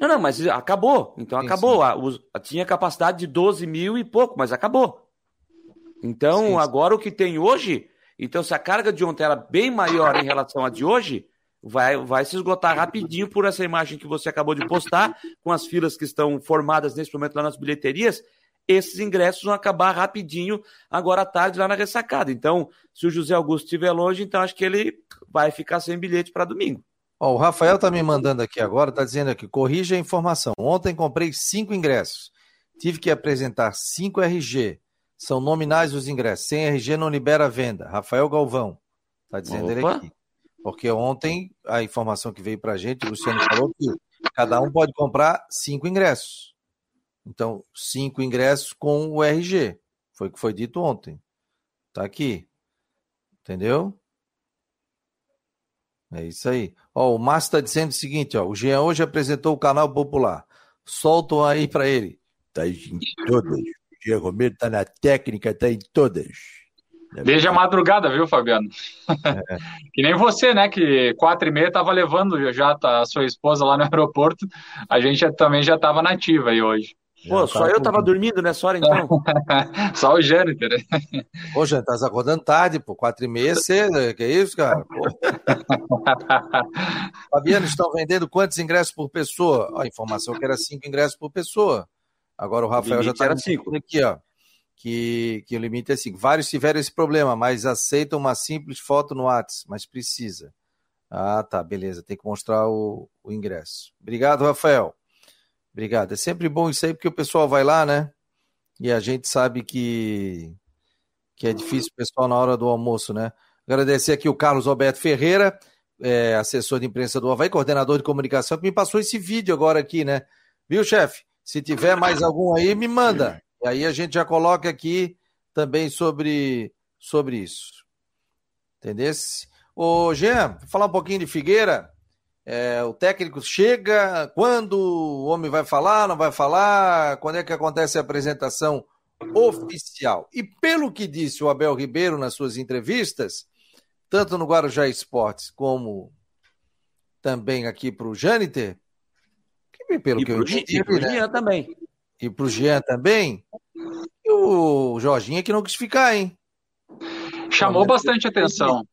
Não, não, mas acabou. Então sim, acabou. Sim. A, tinha capacidade de 12 mil e pouco, mas acabou. Então, sim, agora o que tem hoje. Então, se a carga de ontem era bem maior em relação à de hoje, vai, vai se esgotar rapidinho por essa imagem que você acabou de postar, com as filas que estão formadas nesse momento lá nas bilheterias esses ingressos vão acabar rapidinho agora à tarde lá na ressacada. Então, se o José Augusto estiver longe, então acho que ele vai ficar sem bilhete para domingo. Ó, o Rafael está me mandando aqui agora, está dizendo aqui, corrija a informação. Ontem comprei cinco ingressos. Tive que apresentar cinco RG. São nominais os ingressos. Sem RG não libera a venda. Rafael Galvão. Está dizendo Opa. ele aqui. Porque ontem a informação que veio para a gente, o Luciano falou que cada um pode comprar cinco ingressos. Então, cinco ingressos com o RG. Foi o que foi dito ontem. Tá aqui. Entendeu? É isso aí. Ó, o Márcio está dizendo o seguinte, ó. O Jean hoje apresentou o canal popular. Soltam aí para ele. Tá em todas. O Jean Romero tá na técnica, tá em todas. Desde a madrugada, viu, Fabiano? É. que nem você, né? Que quatro e meia estava levando já a sua esposa lá no aeroporto. A gente também já estava nativa aí hoje. Pô, só eu tava dormindo nessa hora, então. só o Jâniter. Ô, Jâniter, tá acordando tarde, pô, quatro e meia cedo, que isso, cara? Fabiano, estão vendendo quantos ingressos por pessoa? A informação que era cinco ingressos por pessoa. Agora o Rafael o já tá cinco. aqui, ó. Que, que o limite é cinco. Vários tiveram esse problema, mas aceitam uma simples foto no WhatsApp, mas precisa. Ah, tá, beleza. Tem que mostrar o, o ingresso. Obrigado, Rafael. Obrigado. É sempre bom isso aí, porque o pessoal vai lá, né? E a gente sabe que, que é difícil o pessoal na hora do almoço, né? Agradecer aqui o Carlos Alberto Ferreira, é, assessor de imprensa do Havaí, coordenador de comunicação, que me passou esse vídeo agora aqui, né? Viu, chefe? Se tiver mais algum aí, me manda. E aí a gente já coloca aqui também sobre, sobre isso. Entendesse? Ô, Jean, falar um pouquinho de Figueira. É, o técnico chega, quando o homem vai falar, não vai falar, quando é que acontece a apresentação oficial. E pelo que disse o Abel Ribeiro nas suas entrevistas, tanto no Guarujá Esportes como também aqui para o Jâniter, pelo e que eu entendi. E para o né? Jean também. E para o Jean também. E o Jorginho é que não quis ficar, hein? Chamou bastante atenção.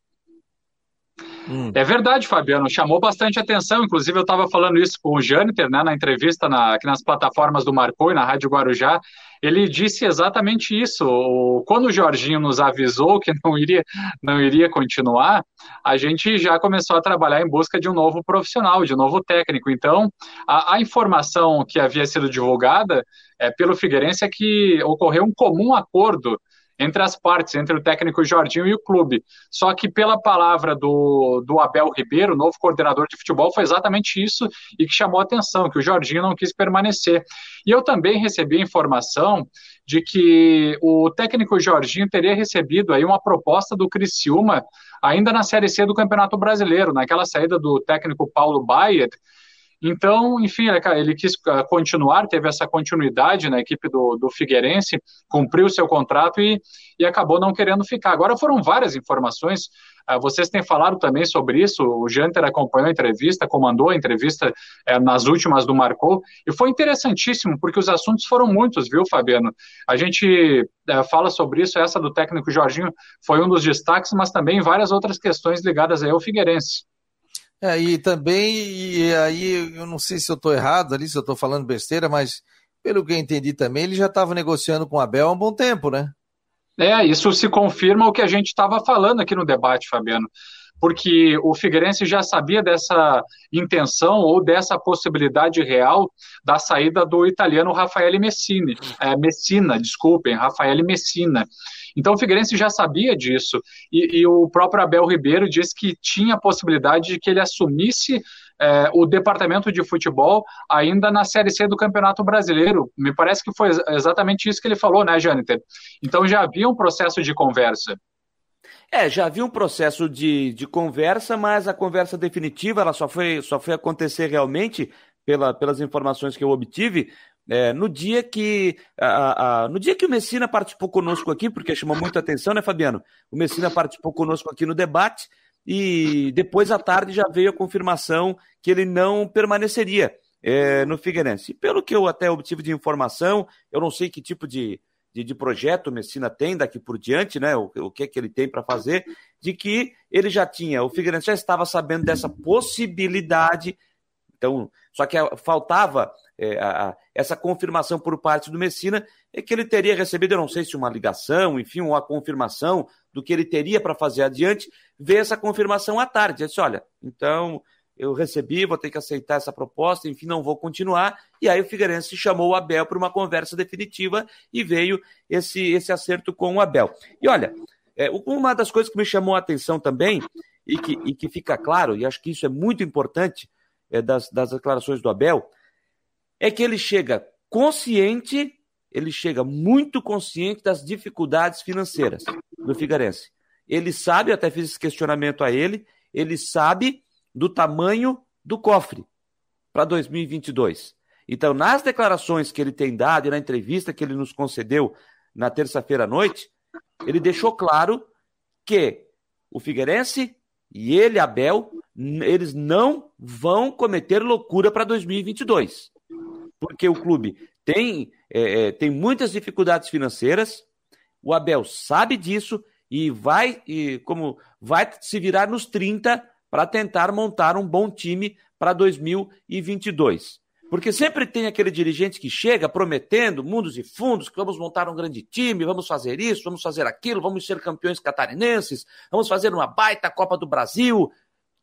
Hum. É verdade, Fabiano, chamou bastante atenção. Inclusive, eu estava falando isso com o Jâniter, né, na entrevista na, aqui nas plataformas do Marcou e na Rádio Guarujá. Ele disse exatamente isso. Quando o Jorginho nos avisou que não iria, não iria continuar, a gente já começou a trabalhar em busca de um novo profissional, de um novo técnico. Então, a, a informação que havia sido divulgada é, pelo Figueirense é que ocorreu um comum acordo entre as partes, entre o técnico Jorginho e o clube. Só que pela palavra do, do Abel Ribeiro, novo coordenador de futebol, foi exatamente isso e que chamou a atenção, que o Jorginho não quis permanecer. E eu também recebi a informação de que o técnico Jorginho teria recebido aí uma proposta do Criciúma ainda na Série C do Campeonato Brasileiro, naquela saída do técnico Paulo Baier, então, enfim, ele quis ah, continuar, teve essa continuidade na equipe do, do Figueirense, cumpriu seu contrato e, e acabou não querendo ficar. Agora foram várias informações, ah, vocês têm falado também sobre isso, o Janter acompanhou a entrevista, comandou a entrevista eh, nas últimas do Marcou, e foi interessantíssimo, porque os assuntos foram muitos, viu, Fabiano? A gente eh, fala sobre isso, essa do técnico Jorginho foi um dos destaques, mas também várias outras questões ligadas aí ao Figueirense. É, e também, e aí eu não sei se eu estou errado ali, se eu estou falando besteira, mas pelo que eu entendi também, ele já estava negociando com o Abel há um bom tempo, né? É, isso se confirma o que a gente estava falando aqui no debate, Fabiano. Porque o Figueirense já sabia dessa intenção ou dessa possibilidade real da saída do italiano Rafael Messina, é, Messina, desculpem, Rafael Messina. Então o Figueirense já sabia disso. E, e o próprio Abel Ribeiro disse que tinha a possibilidade de que ele assumisse é, o departamento de futebol ainda na Série C do Campeonato Brasileiro. Me parece que foi exatamente isso que ele falou, né, Jâniter? Então já havia um processo de conversa. É, já havia um processo de, de conversa, mas a conversa definitiva ela só foi, só foi acontecer realmente pela, pelas informações que eu obtive é, no dia que a, a, no dia que o Messina participou conosco aqui, porque chamou muita atenção, né, Fabiano? O Messina participou conosco aqui no debate e depois à tarde já veio a confirmação que ele não permaneceria é, no Figueirense. Pelo que eu até obtive de informação, eu não sei que tipo de, de, de projeto o Messina tem daqui por diante, né? O, o que é que ele tem para fazer, de que ele já tinha, o Figueirense já estava sabendo dessa possibilidade. Então, só que faltava é, a, essa confirmação por parte do Messina é que ele teria recebido, eu não sei se uma ligação, enfim, uma confirmação do que ele teria para fazer adiante, ver essa confirmação à tarde. Ele disse, olha, então eu recebi, vou ter que aceitar essa proposta, enfim, não vou continuar. E aí o Figueirense chamou o Abel para uma conversa definitiva e veio esse, esse acerto com o Abel. E olha, é, uma das coisas que me chamou a atenção também, e que, e que fica claro, e acho que isso é muito importante é, das, das declarações do Abel, é que ele chega consciente, ele chega muito consciente das dificuldades financeiras do Figueirense. Ele sabe, até fiz esse questionamento a ele, ele sabe do tamanho do cofre para 2022. Então, nas declarações que ele tem dado e na entrevista que ele nos concedeu na terça-feira à noite, ele deixou claro que o Figueirense e ele, Abel, eles não vão cometer loucura para 2022 porque o clube tem, é, é, tem muitas dificuldades financeiras, o Abel sabe disso e vai, e como vai se virar nos 30 para tentar montar um bom time para 2022. Porque sempre tem aquele dirigente que chega prometendo mundos e fundos, que vamos montar um grande time, vamos fazer isso, vamos fazer aquilo, vamos ser campeões catarinenses, vamos fazer uma baita Copa do Brasil.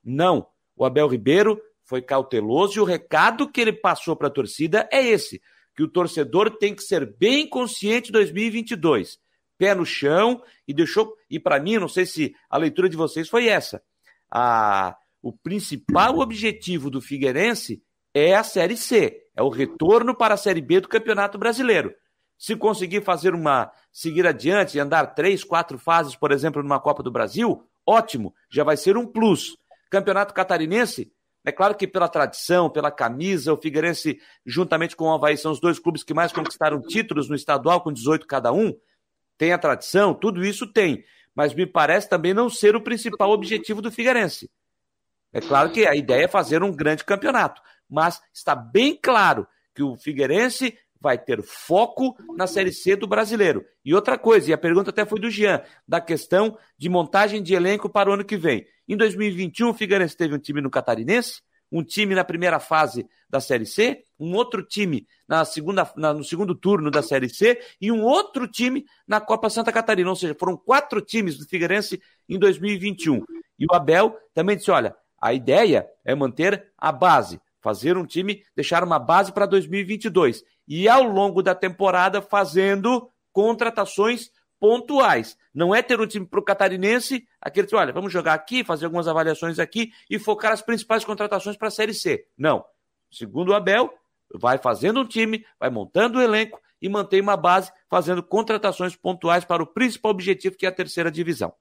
Não. O Abel Ribeiro foi cauteloso e o recado que ele passou para a torcida é esse: que o torcedor tem que ser bem consciente 2022. Pé no chão e deixou. E para mim, não sei se a leitura de vocês foi essa. A, o principal objetivo do Figueirense é a Série C. É o retorno para a Série B do Campeonato Brasileiro. Se conseguir fazer uma. seguir adiante, andar três, quatro fases, por exemplo, numa Copa do Brasil, ótimo, já vai ser um plus. Campeonato Catarinense, é claro que pela tradição, pela camisa, o Figueirense, juntamente com o Havaí, são os dois clubes que mais conquistaram títulos no estadual, com 18 cada um. Tem a tradição, tudo isso tem. Mas me parece também não ser o principal objetivo do Figueirense. É claro que a ideia é fazer um grande campeonato, mas está bem claro que o Figueirense vai ter foco na Série C do brasileiro. E outra coisa, e a pergunta até foi do Jean, da questão de montagem de elenco para o ano que vem. Em 2021, o Figueirense teve um time no Catarinense, um time na primeira fase da Série C, um outro time na segunda, na, no segundo turno da Série C e um outro time na Copa Santa Catarina. Ou seja, foram quatro times do Figueirense em 2021. E o Abel também disse: olha, a ideia é manter a base, fazer um time, deixar uma base para 2022. E ao longo da temporada fazendo contratações pontuais. Não é ter um time para o catarinense, aquele tipo, olha, vamos jogar aqui, fazer algumas avaliações aqui e focar as principais contratações para a Série C. Não. Segundo o Abel, vai fazendo um time, vai montando o um elenco e mantém uma base, fazendo contratações pontuais para o principal objetivo, que é a terceira divisão.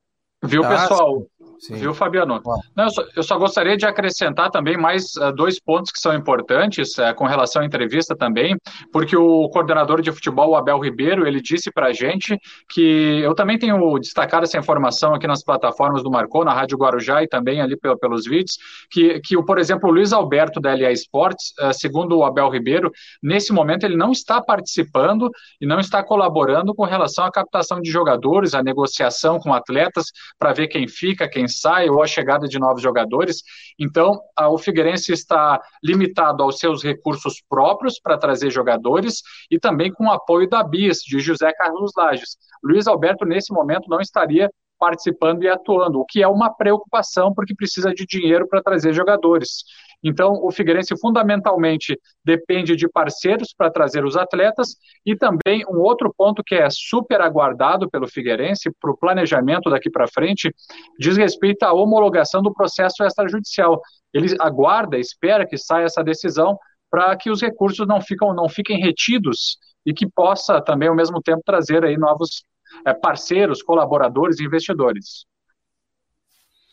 Viu, tá. pessoal? Sim. Viu, Fabiano? Não, eu, só, eu, só, gostaria de acrescentar também mais uh, dois pontos que são importantes uh, com relação à entrevista também, porque o coordenador de futebol, o Abel Ribeiro, ele disse para a gente que eu também tenho destacado essa informação aqui nas plataformas do Marcou, na Rádio Guarujá e também ali pelo, pelos vídeos, que, que por exemplo, o Luiz Alberto da LA Sports, uh, segundo o Abel Ribeiro, nesse momento ele não está participando e não está colaborando com relação à captação de jogadores, a negociação com atletas, para ver quem fica, quem sai ou a chegada de novos jogadores. Então, a, o Figueirense está limitado aos seus recursos próprios para trazer jogadores e também com o apoio da BIS, de José Carlos Lages. Luiz Alberto, nesse momento, não estaria participando e atuando, o que é uma preocupação, porque precisa de dinheiro para trazer jogadores. Então, o Figueirense fundamentalmente depende de parceiros para trazer os atletas e também um outro ponto que é super aguardado pelo Figueirense para o planejamento daqui para frente diz respeito à homologação do processo extrajudicial. Ele aguarda, espera que saia essa decisão para que os recursos não, ficam, não fiquem retidos e que possa também, ao mesmo tempo, trazer aí novos é, parceiros, colaboradores investidores.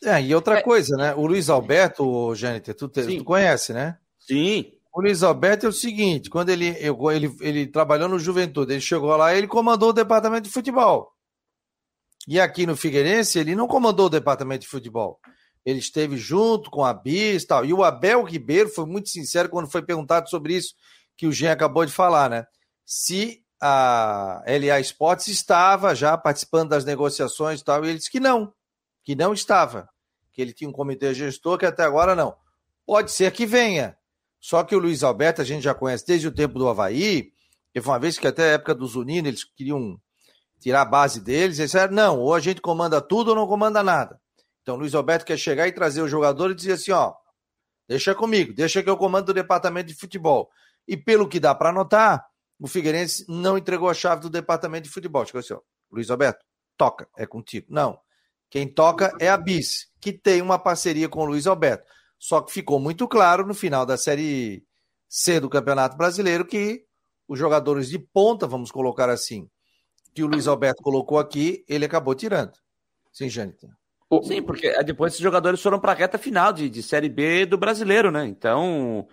É, e outra é. coisa, né? O Luiz Alberto, Jâniter, tu, tu conhece, né? Sim. O Luiz Alberto é o seguinte: quando ele, ele, ele trabalhou no Juventude, ele chegou lá ele comandou o departamento de futebol. E aqui no Figueirense, ele não comandou o departamento de futebol. Ele esteve junto com a BIS e tal. E o Abel Ribeiro foi muito sincero quando foi perguntado sobre isso, que o Jean acabou de falar, né? Se a LA Sports estava já participando das negociações e tal, e ele disse que não, que não estava, que ele tinha um comitê gestor que até agora não. Pode ser que venha. Só que o Luiz Alberto a gente já conhece desde o tempo do Havaí, foi uma vez que até a época do Zunino eles queriam tirar a base deles, eles disseram, não, ou a gente comanda tudo ou não comanda nada. Então o Luiz Alberto quer chegar e trazer o jogador e dizer assim, ó, deixa comigo, deixa que eu comando o departamento de futebol. E pelo que dá para notar, o Figueirense não entregou a chave do departamento de futebol. Chegou assim, ó, Luiz Alberto, toca, é contigo. Não, quem toca é a Bis, que tem uma parceria com o Luiz Alberto. Só que ficou muito claro no final da Série C do Campeonato Brasileiro que os jogadores de ponta, vamos colocar assim, que o Luiz Alberto colocou aqui, ele acabou tirando. Sim, Jâniter. Sim, porque depois esses jogadores foram para a reta final de, de Série B do brasileiro, né? Então,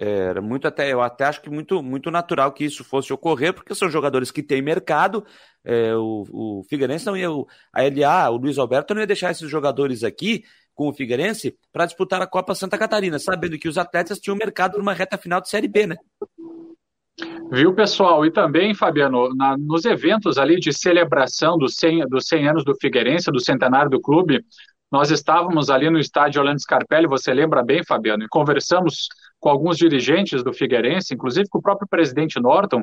era muito até, eu até acho que muito, muito natural que isso fosse ocorrer, porque são jogadores que têm mercado. É, o, o Figueirense não ia, a LA, o Luiz Alberto não ia deixar esses jogadores aqui com o Figueirense para disputar a Copa Santa Catarina, sabendo que os atletas tinham mercado numa reta final de Série B, né? Viu, pessoal? E também, Fabiano, na, nos eventos ali de celebração dos 100, dos 100 anos do Figueirense, do centenário do clube, nós estávamos ali no estádio Orlando Scarpelli, você lembra bem, Fabiano, e conversamos com alguns dirigentes do Figueirense, inclusive com o próprio presidente Norton,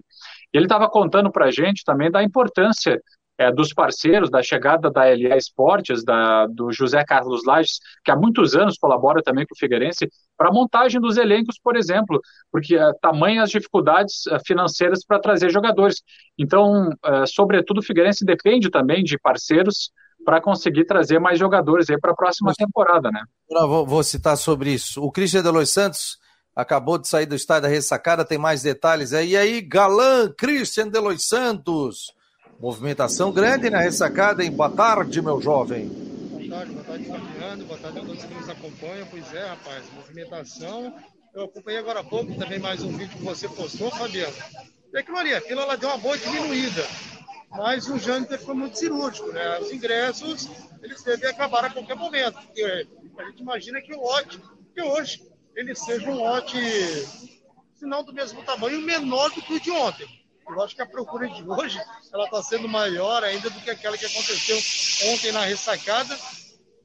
e ele estava contando para a gente também da importância é, dos parceiros, da chegada da LA Esportes, da, do José Carlos Lages, que há muitos anos colabora também com o Figueirense, para a montagem dos elencos, por exemplo, porque é, tamanhas dificuldades é, financeiras para trazer jogadores. Então, é, sobretudo, o Figueirense depende também de parceiros para conseguir trazer mais jogadores aí para a próxima temporada, né? Eu vou, vou, citar sobre isso. O Christian de Los Santos acabou de sair do estádio da ressacada, tem mais detalhes aí. E aí, galã Christian Delois Santos. Movimentação grande na ressacada, hein? Boa tarde, meu jovem. Boa tarde, boa tarde, Fabiano. Boa tarde a todos que nos acompanham. Pois é, rapaz, movimentação. Eu acompanhei agora há pouco também mais um vídeo que você postou, Fabiano. E que Maria, aquilo ela deu uma boa diminuída. Mas o Jâniter foi muito cirúrgico, né? Os ingressos, eles devem acabar a qualquer momento. Porque a gente imagina que o lote, que hoje, ele seja um lote, se não do mesmo tamanho, menor do que o de ontem. Eu acho que a procura de hoje ela está sendo maior ainda do que aquela que aconteceu ontem na ressacada.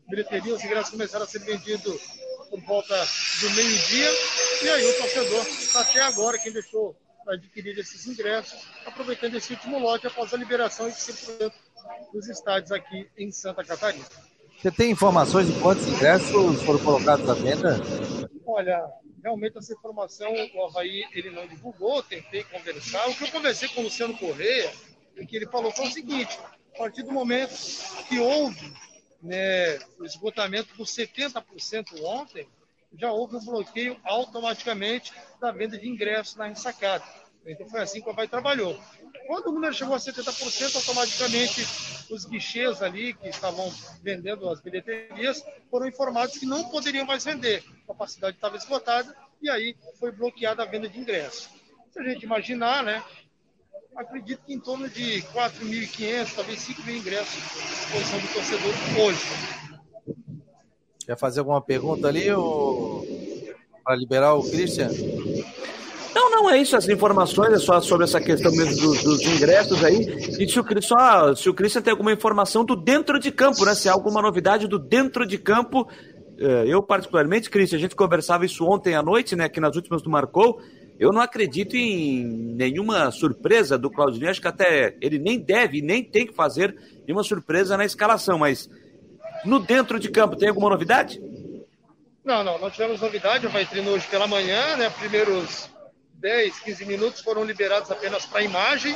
Bilheteria, os ingressos começaram a ser vendidos por volta do meio-dia. E aí o torcedor, até agora, quem deixou adquirir esses ingressos, aproveitando esse último lote após a liberação de 100% dos estádios aqui em Santa Catarina. Você tem informações de quantos ingressos foram colocados à venda? Olha, realmente essa informação o Havaí ele não divulgou, tentei conversar. O que eu conversei com o Luciano Correia, o que ele falou foi o seguinte: a partir do momento que houve né, o esgotamento dos 70% ontem, já houve um bloqueio automaticamente da venda de ingressos na ressacada. Então foi assim que o Havaí trabalhou. Quando o número chegou a 70%, automaticamente os guichês ali que estavam vendendo as bilheterias foram informados que não poderiam mais vender. A capacidade estava esgotada e aí foi bloqueada a venda de ingressos. Se a gente imaginar, né, acredito que em torno de 4.500, talvez 5 mil ingressos à disposição do torcedor hoje. Quer fazer alguma pergunta ali ou... para liberar o Christian? Não, não é isso. As informações é só sobre essa questão mesmo dos, dos ingressos aí. E se o, só, se o tem alguma informação do dentro de campo, né? Se há alguma novidade do dentro de campo. Eh, eu, particularmente, Christian, a gente conversava isso ontem à noite, né? Que nas últimas do Marcou. Eu não acredito em nenhuma surpresa do Claudinei. Acho que até ele nem deve, nem tem que fazer nenhuma surpresa na escalação. Mas no dentro de campo, tem alguma novidade? Não, não, não tivemos novidade. Vai treinar hoje pela manhã, né? Primeiros 10, 15 minutos foram liberados apenas para imagem,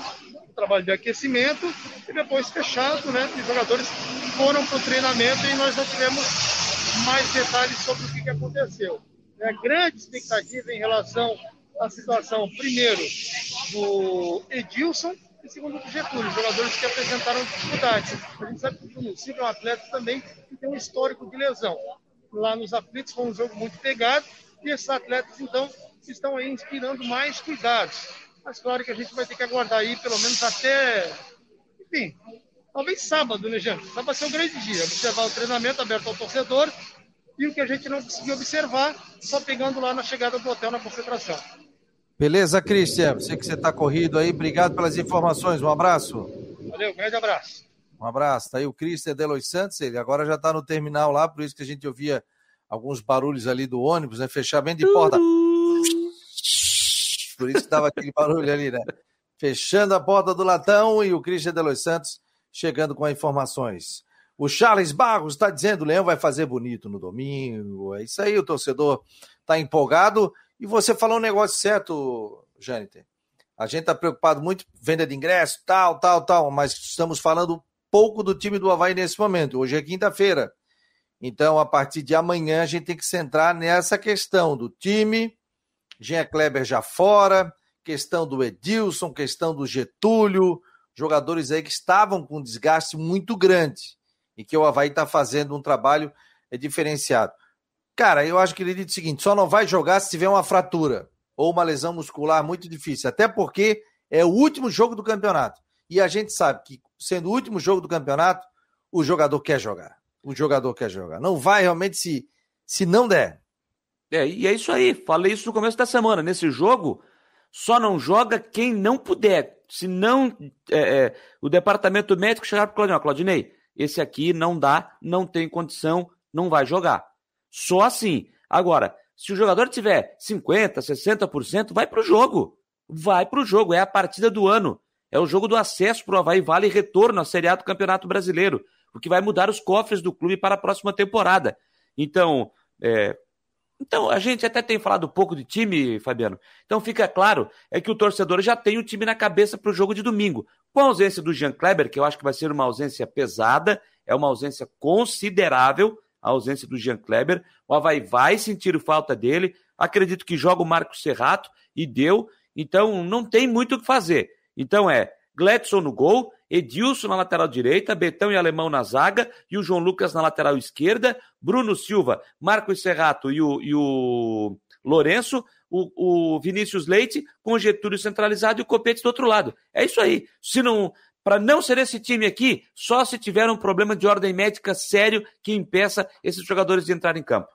trabalho de aquecimento, e depois fechado, né? Os jogadores foram para o treinamento e nós não tivemos mais detalhes sobre o que, que aconteceu. É grande expectativa em relação à situação, primeiro, do Edilson e segundo do Getúlio, jogadores que apresentaram dificuldades. A gente sabe que o Juninho é um atleta também que tem um histórico de lesão. Lá nos aflitos foi um jogo muito pegado, e esses atletas, então, estão aí inspirando mais cuidados. Mas claro que a gente vai ter que aguardar aí pelo menos até, enfim, talvez sábado, né, gente? Sábado vai ser um grande dia. Observar o treinamento aberto ao torcedor e o que a gente não conseguiu observar, só pegando lá na chegada do hotel na concentração. Beleza, Cristian? Sei que você está corrido aí. Obrigado pelas informações. Um abraço. Valeu, grande abraço. Um abraço. Tá aí o Cristian Delois Santos. Ele agora já está no terminal lá, por isso que a gente ouvia alguns barulhos ali do ônibus, né? Fechamento de porta. Por isso estava aquele barulho ali, né? Fechando a porta do latão e o Christian de Los Santos chegando com informações. O Charles Barros está dizendo o Leão vai fazer bonito no domingo. É isso aí, o torcedor está empolgado. E você falou um negócio certo, Jâniter. A gente está preocupado muito venda de ingresso, tal, tal, tal, mas estamos falando pouco do time do Havaí nesse momento. Hoje é quinta-feira. Então, a partir de amanhã, a gente tem que centrar nessa questão do time, Jean Kleber já fora, questão do Edilson, questão do Getúlio, jogadores aí que estavam com um desgaste muito grande e que o Havaí está fazendo um trabalho é, diferenciado. Cara, eu acho que ele diz o seguinte: só não vai jogar se tiver uma fratura ou uma lesão muscular muito difícil, até porque é o último jogo do campeonato. E a gente sabe que, sendo o último jogo do campeonato, o jogador quer jogar. O jogador quer jogar. Não vai realmente se, se não der. É, e é isso aí. Falei isso no começo da semana. Nesse jogo, só não joga quem não puder. Se não, é, é, o departamento médico chegar para Claudinei, Claudinei, esse aqui não dá, não tem condição, não vai jogar. Só assim. Agora, se o jogador tiver 50%, 60%, vai para o jogo. Vai para o jogo. É a partida do ano. É o jogo do acesso para o Havaí Vale e retorno à Série A do Campeonato Brasileiro. O que vai mudar os cofres do clube para a próxima temporada. Então, é, então, a gente até tem falado um pouco de time, Fabiano. Então, fica claro, é que o torcedor já tem o time na cabeça para o jogo de domingo. Com a ausência do Jean Kleber, que eu acho que vai ser uma ausência pesada, é uma ausência considerável, a ausência do Jean Kleber. O Havaí vai sentir falta dele. acredito que joga o Marcos Serrato e deu, então não tem muito o que fazer. Então é Gledson no gol, Edilson na lateral direita, Betão e Alemão na zaga e o João Lucas na lateral esquerda, Bruno Silva, Marcos Serrato e o, e o Lourenço, o, o, Vinícius Leite com o Getúlio centralizado e o Copete do outro lado. É isso aí. Se não, para não ser esse time aqui, só se tiver um problema de ordem médica sério que impeça esses jogadores de entrar em campo.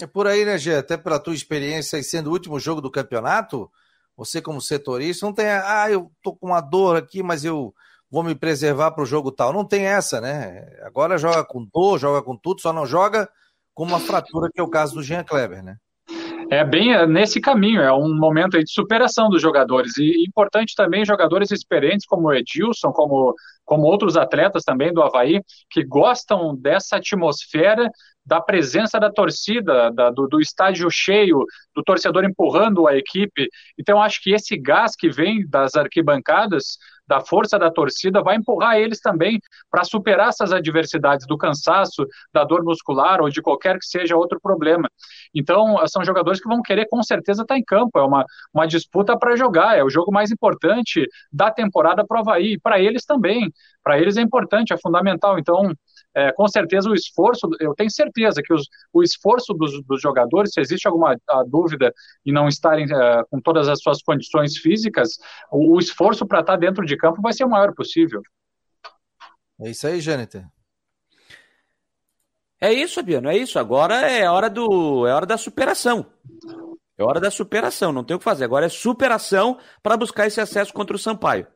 É por aí, né, Gê? Até pela tua experiência e sendo o último jogo do campeonato, você como setorista não tem, ah, eu tô com uma dor aqui, mas eu vou me preservar para o jogo tal. Não tem essa, né? Agora joga com dor, joga com tudo, só não joga com uma fratura, que é o caso do Jean Kleber, né? É bem é, nesse caminho, é um momento de superação dos jogadores. E importante também jogadores experientes como o Edilson, como, como outros atletas também do Havaí, que gostam dessa atmosfera da presença da torcida, da, do, do, estádio cheio, do torcedor empurrando a equipe. Então, acho que esse gás que vem das arquibancadas, da força da torcida, vai empurrar eles também para superar essas adversidades do cansaço, da dor muscular ou de qualquer que seja outro problema. Então, são jogadores que vão querer com certeza estar tá em campo. É uma, uma disputa para jogar, é o jogo mais importante da temporada para o Havaí. Para eles também. Para eles é importante, é fundamental. Então, é, com certeza o esforço, eu tenho certeza que os, o esforço dos, dos, jogadores, se existe alguma dúvida em não estarem é, com todas as suas condições físicas, o, o esforço para estar dentro de campo vai ser o maior possível. É isso aí, Jâniter. É isso, Fabiano, é isso. Agora é hora do, é hora da superação. É hora da superação, não tem o que fazer. Agora é superação para buscar esse acesso contra o Sampaio.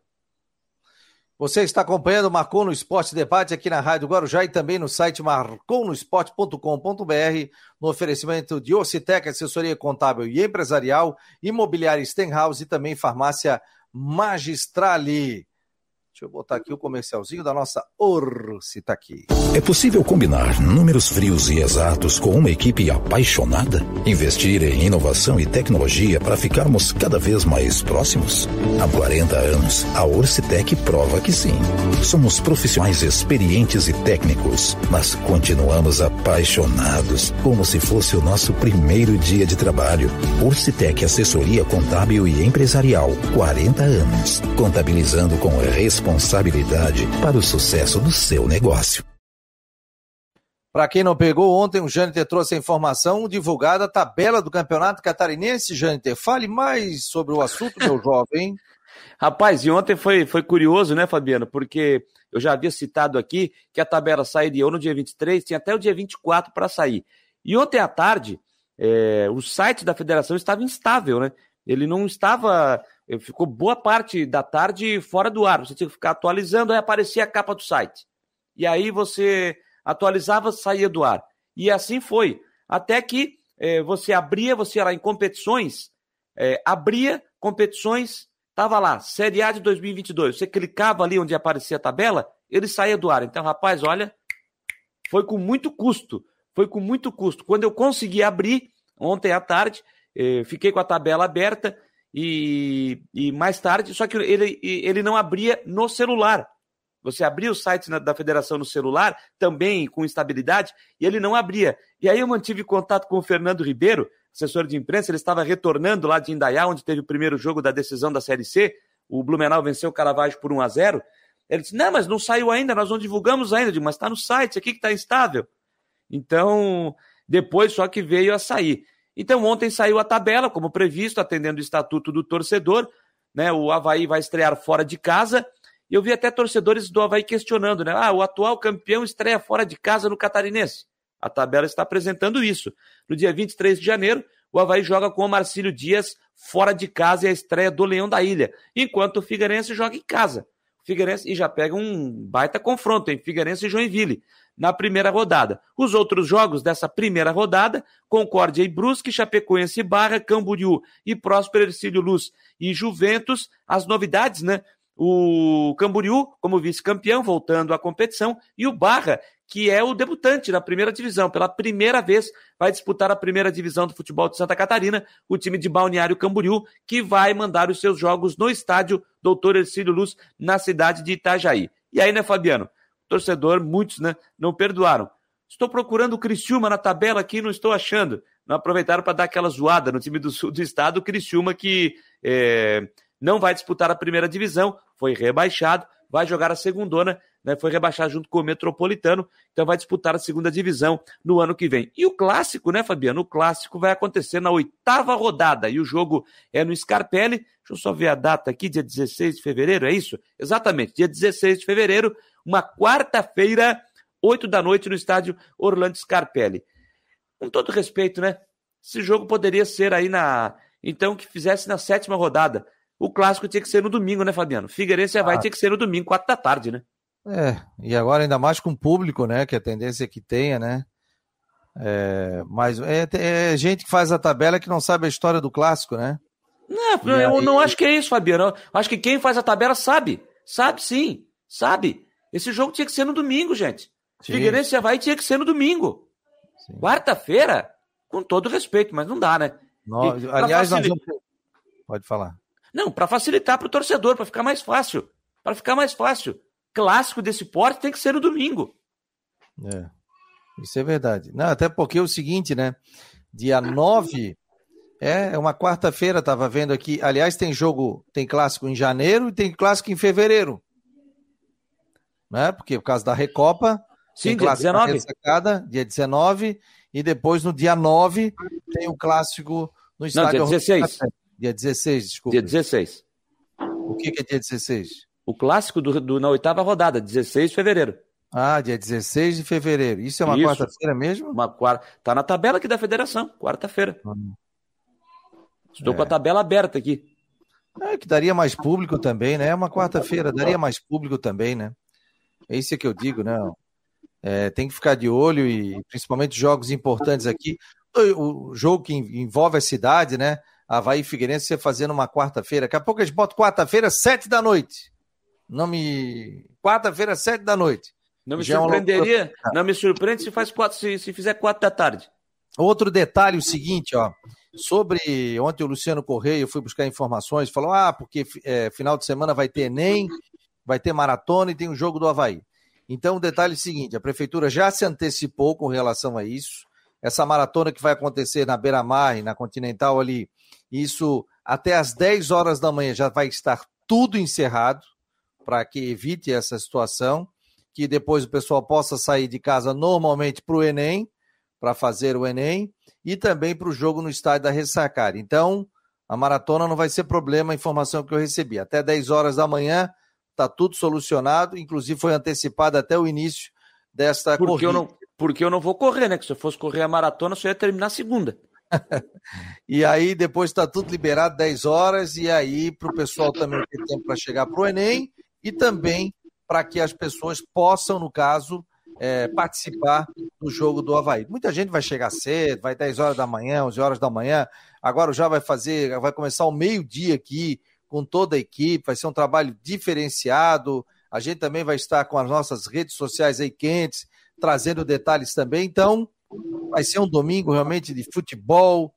Você está acompanhando o Marcou no Esporte Debate aqui na Rádio Guarujá e também no site marconosport.com.br no oferecimento de Ocitec, assessoria contábil e empresarial, imobiliária Stenhouse e também farmácia Magistrale. Deixa eu botar aqui o comercialzinho da nossa Orcita aqui. É possível combinar números frios e exatos com uma equipe apaixonada? Investir em inovação e tecnologia para ficarmos cada vez mais próximos? Há 40 anos, a Orcitec prova que sim. Somos profissionais experientes e técnicos, mas continuamos apaixonados, como se fosse o nosso primeiro dia de trabalho. Orcitec Assessoria Contábil e Empresarial, 40 anos, contabilizando com responsabilidade responsabilidade para o sucesso do seu negócio. Para quem não pegou, ontem o Jâniter trouxe a informação divulgada a tabela do Campeonato Catarinense. Jâniter, fale mais sobre o assunto, meu jovem. Rapaz, e ontem foi, foi curioso, né, Fabiano? Porque eu já havia citado aqui que a tabela sairia ou no dia 23, tinha até o dia 24 para sair. E ontem à tarde, é, o site da federação estava instável, né? Ele não estava ficou boa parte da tarde fora do ar. Você tinha que ficar atualizando, aí aparecia a capa do site. E aí você atualizava, saía do ar. E assim foi. Até que é, você abria, você lá em competições, é, abria competições, estava lá, Série A de 2022. Você clicava ali onde aparecia a tabela, ele saía do ar. Então, rapaz, olha, foi com muito custo. Foi com muito custo. Quando eu consegui abrir, ontem à tarde, eh, fiquei com a tabela aberta, e, e mais tarde, só que ele, ele não abria no celular. Você abria o site da federação no celular, também com instabilidade, e ele não abria. E aí eu mantive contato com o Fernando Ribeiro, assessor de imprensa, ele estava retornando lá de Indaiá, onde teve o primeiro jogo da decisão da Série C. O Blumenau venceu o Caravaggio por 1 a 0 Ele disse: Não, mas não saiu ainda, nós não divulgamos ainda. Eu disse, mas está no site aqui que está instável. Então, depois só que veio a sair. Então, ontem saiu a tabela, como previsto, atendendo o estatuto do torcedor. Né? O Havaí vai estrear fora de casa. E eu vi até torcedores do Havaí questionando, né? Ah, o atual campeão estreia fora de casa no Catarinense. A tabela está apresentando isso. No dia 23 de janeiro, o Havaí joga com o Marcílio Dias fora de casa e a estreia do Leão da Ilha, enquanto o Figueirense joga em casa. Figueirense e já pega um baita confronto em Figueirense e Joinville na primeira rodada. Os outros jogos dessa primeira rodada, Concórdia e Brusque, Chapecoense Barra, Camboriú e Próspero Ercílio Luz e Juventus, as novidades, né? O Camboriú como vice-campeão, voltando à competição, e o Barra, que é o debutante na primeira divisão. Pela primeira vez vai disputar a primeira divisão do futebol de Santa Catarina, o time de Balneário Camboriú, que vai mandar os seus jogos no estádio Doutor Ercílio Luz, na cidade de Itajaí. E aí, né, Fabiano? torcedor, muitos, né, não perdoaram. Estou procurando o Criciúma na tabela aqui não estou achando. Não aproveitaram para dar aquela zoada no time do sul do estado, o Criciúma que é, não vai disputar a primeira divisão, foi rebaixado, vai jogar a segundona, né, foi rebaixado junto com o Metropolitano, então vai disputar a segunda divisão no ano que vem. E o clássico, né, Fabiano? O clássico vai acontecer na oitava rodada e o jogo é no Scarpelli. Deixa eu só ver a data aqui, dia 16 de fevereiro, é isso? Exatamente, dia 16 de fevereiro, uma quarta-feira 8 da noite no estádio Orlando Scarpelli. Com todo respeito, né? Esse jogo poderia ser aí na. Então, que fizesse na sétima rodada. O clássico tinha que ser no domingo, né, Fabiano? Figueirense ah. vai ter que ser no domingo, quatro da tarde, né? É, e agora ainda mais com o público, né? Que a tendência é que tenha, né? É, mas é, é, gente que faz a tabela que não sabe a história do clássico, né? Não, eu aí... não acho que é isso, Fabiano. Eu acho que quem faz a tabela sabe. Sabe sim, sabe. Esse jogo tinha que ser no domingo, gente. Sim. Figueirense Havaí tinha que ser no domingo. Quarta-feira, com todo respeito, mas não dá, né? E, aliás, facilitar... nós vamos... Pode falar. Não, para facilitar para o torcedor, para ficar mais fácil. Para ficar mais fácil. Clássico desse porte tem que ser no domingo. É. Isso é verdade. Não, até porque é o seguinte, né? Dia 9 é, é uma quarta-feira, estava vendo aqui. Aliás, tem jogo, tem clássico em janeiro e tem clássico em fevereiro. Né? Porque por causa da Recopa, Sim, dia 19. Ressacada, dia 19. E depois, no dia 9, tem o clássico no estádio. Não, dia 16. Dia 16, desculpa. Dia 16. O que, que é dia 16? O clássico do, do, na oitava rodada, 16 de fevereiro. Ah, dia 16 de fevereiro. Isso é uma quarta-feira mesmo? Uma quarta. Tá na tabela aqui da federação, quarta-feira. Hum. Estou é. com a tabela aberta aqui. É que daria mais público também, né? É uma quarta-feira, daria mais público também, né? É isso que eu digo, né? É, tem que ficar de olho e principalmente jogos importantes aqui. O, jogo que envolve a cidade, né? Havaí e Figueirense você fazendo uma quarta-feira. Daqui a pouco a gente bota quarta-feira, sete da noite. Não me. Quarta-feira, sete da noite. Não me Já surpreenderia. É uma... Não me surpreende se faz quatro, se, se fizer quatro da tarde. Outro detalhe, o seguinte, ó. Sobre ontem o Luciano Correia, eu fui buscar informações, falou: ah, porque é, final de semana vai ter Enem, vai ter maratona e tem o jogo do Havaí. Então, o detalhe é o seguinte: a prefeitura já se antecipou com relação a isso. Essa maratona que vai acontecer na Beira-Mar e na Continental ali, isso até às 10 horas da manhã já vai estar tudo encerrado para que evite essa situação, que depois o pessoal possa sair de casa normalmente para o Enem, para fazer o Enem, e também para o jogo no estádio da Ressacar. Então, a maratona não vai ser problema, a informação que eu recebi. Até 10 horas da manhã está tudo solucionado, inclusive foi antecipado até o início desta porque corrida. Eu não, porque eu não vou correr, né? Que se eu fosse correr a maratona, só ia terminar a segunda. e aí depois está tudo liberado 10 horas, e aí para o pessoal também ter tempo para chegar para o Enem e também para que as pessoas possam, no caso, é, participar do jogo do Havaí. Muita gente vai chegar cedo, vai 10 horas da manhã, 11 horas da manhã, agora já vai fazer, vai começar o meio-dia aqui, com toda a equipe, vai ser um trabalho diferenciado. A gente também vai estar com as nossas redes sociais aí quentes, trazendo detalhes também. Então, vai ser um domingo realmente de futebol,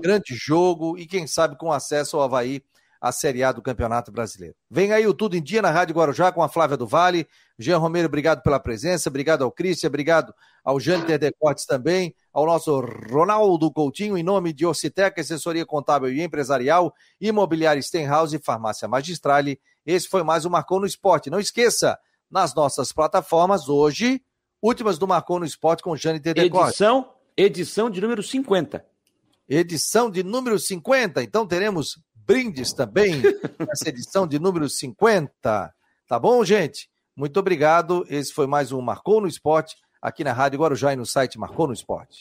grande jogo e quem sabe com acesso ao Havaí a Série A do Campeonato Brasileiro. Vem aí o Tudo em Dia na Rádio Guarujá com a Flávia do Vale. Jean Romero, obrigado pela presença, obrigado ao Cristian, obrigado ao Jâniter Decortes também, ao nosso Ronaldo Coutinho, em nome de Ocitec, assessoria contábil e empresarial, imobiliária Stenhouse e farmácia Magistrale. Esse foi mais um Marcou no Esporte. Não esqueça, nas nossas plataformas, hoje, últimas do Marcou no Esporte com Jâniter Decortes. Edição, edição de número 50. Edição de número 50. Então teremos brindes também nessa edição de número 50. Tá bom, gente? Muito obrigado. Esse foi mais um Marcou no Esporte aqui na Rádio Guarujá e no site Marcou no Esporte.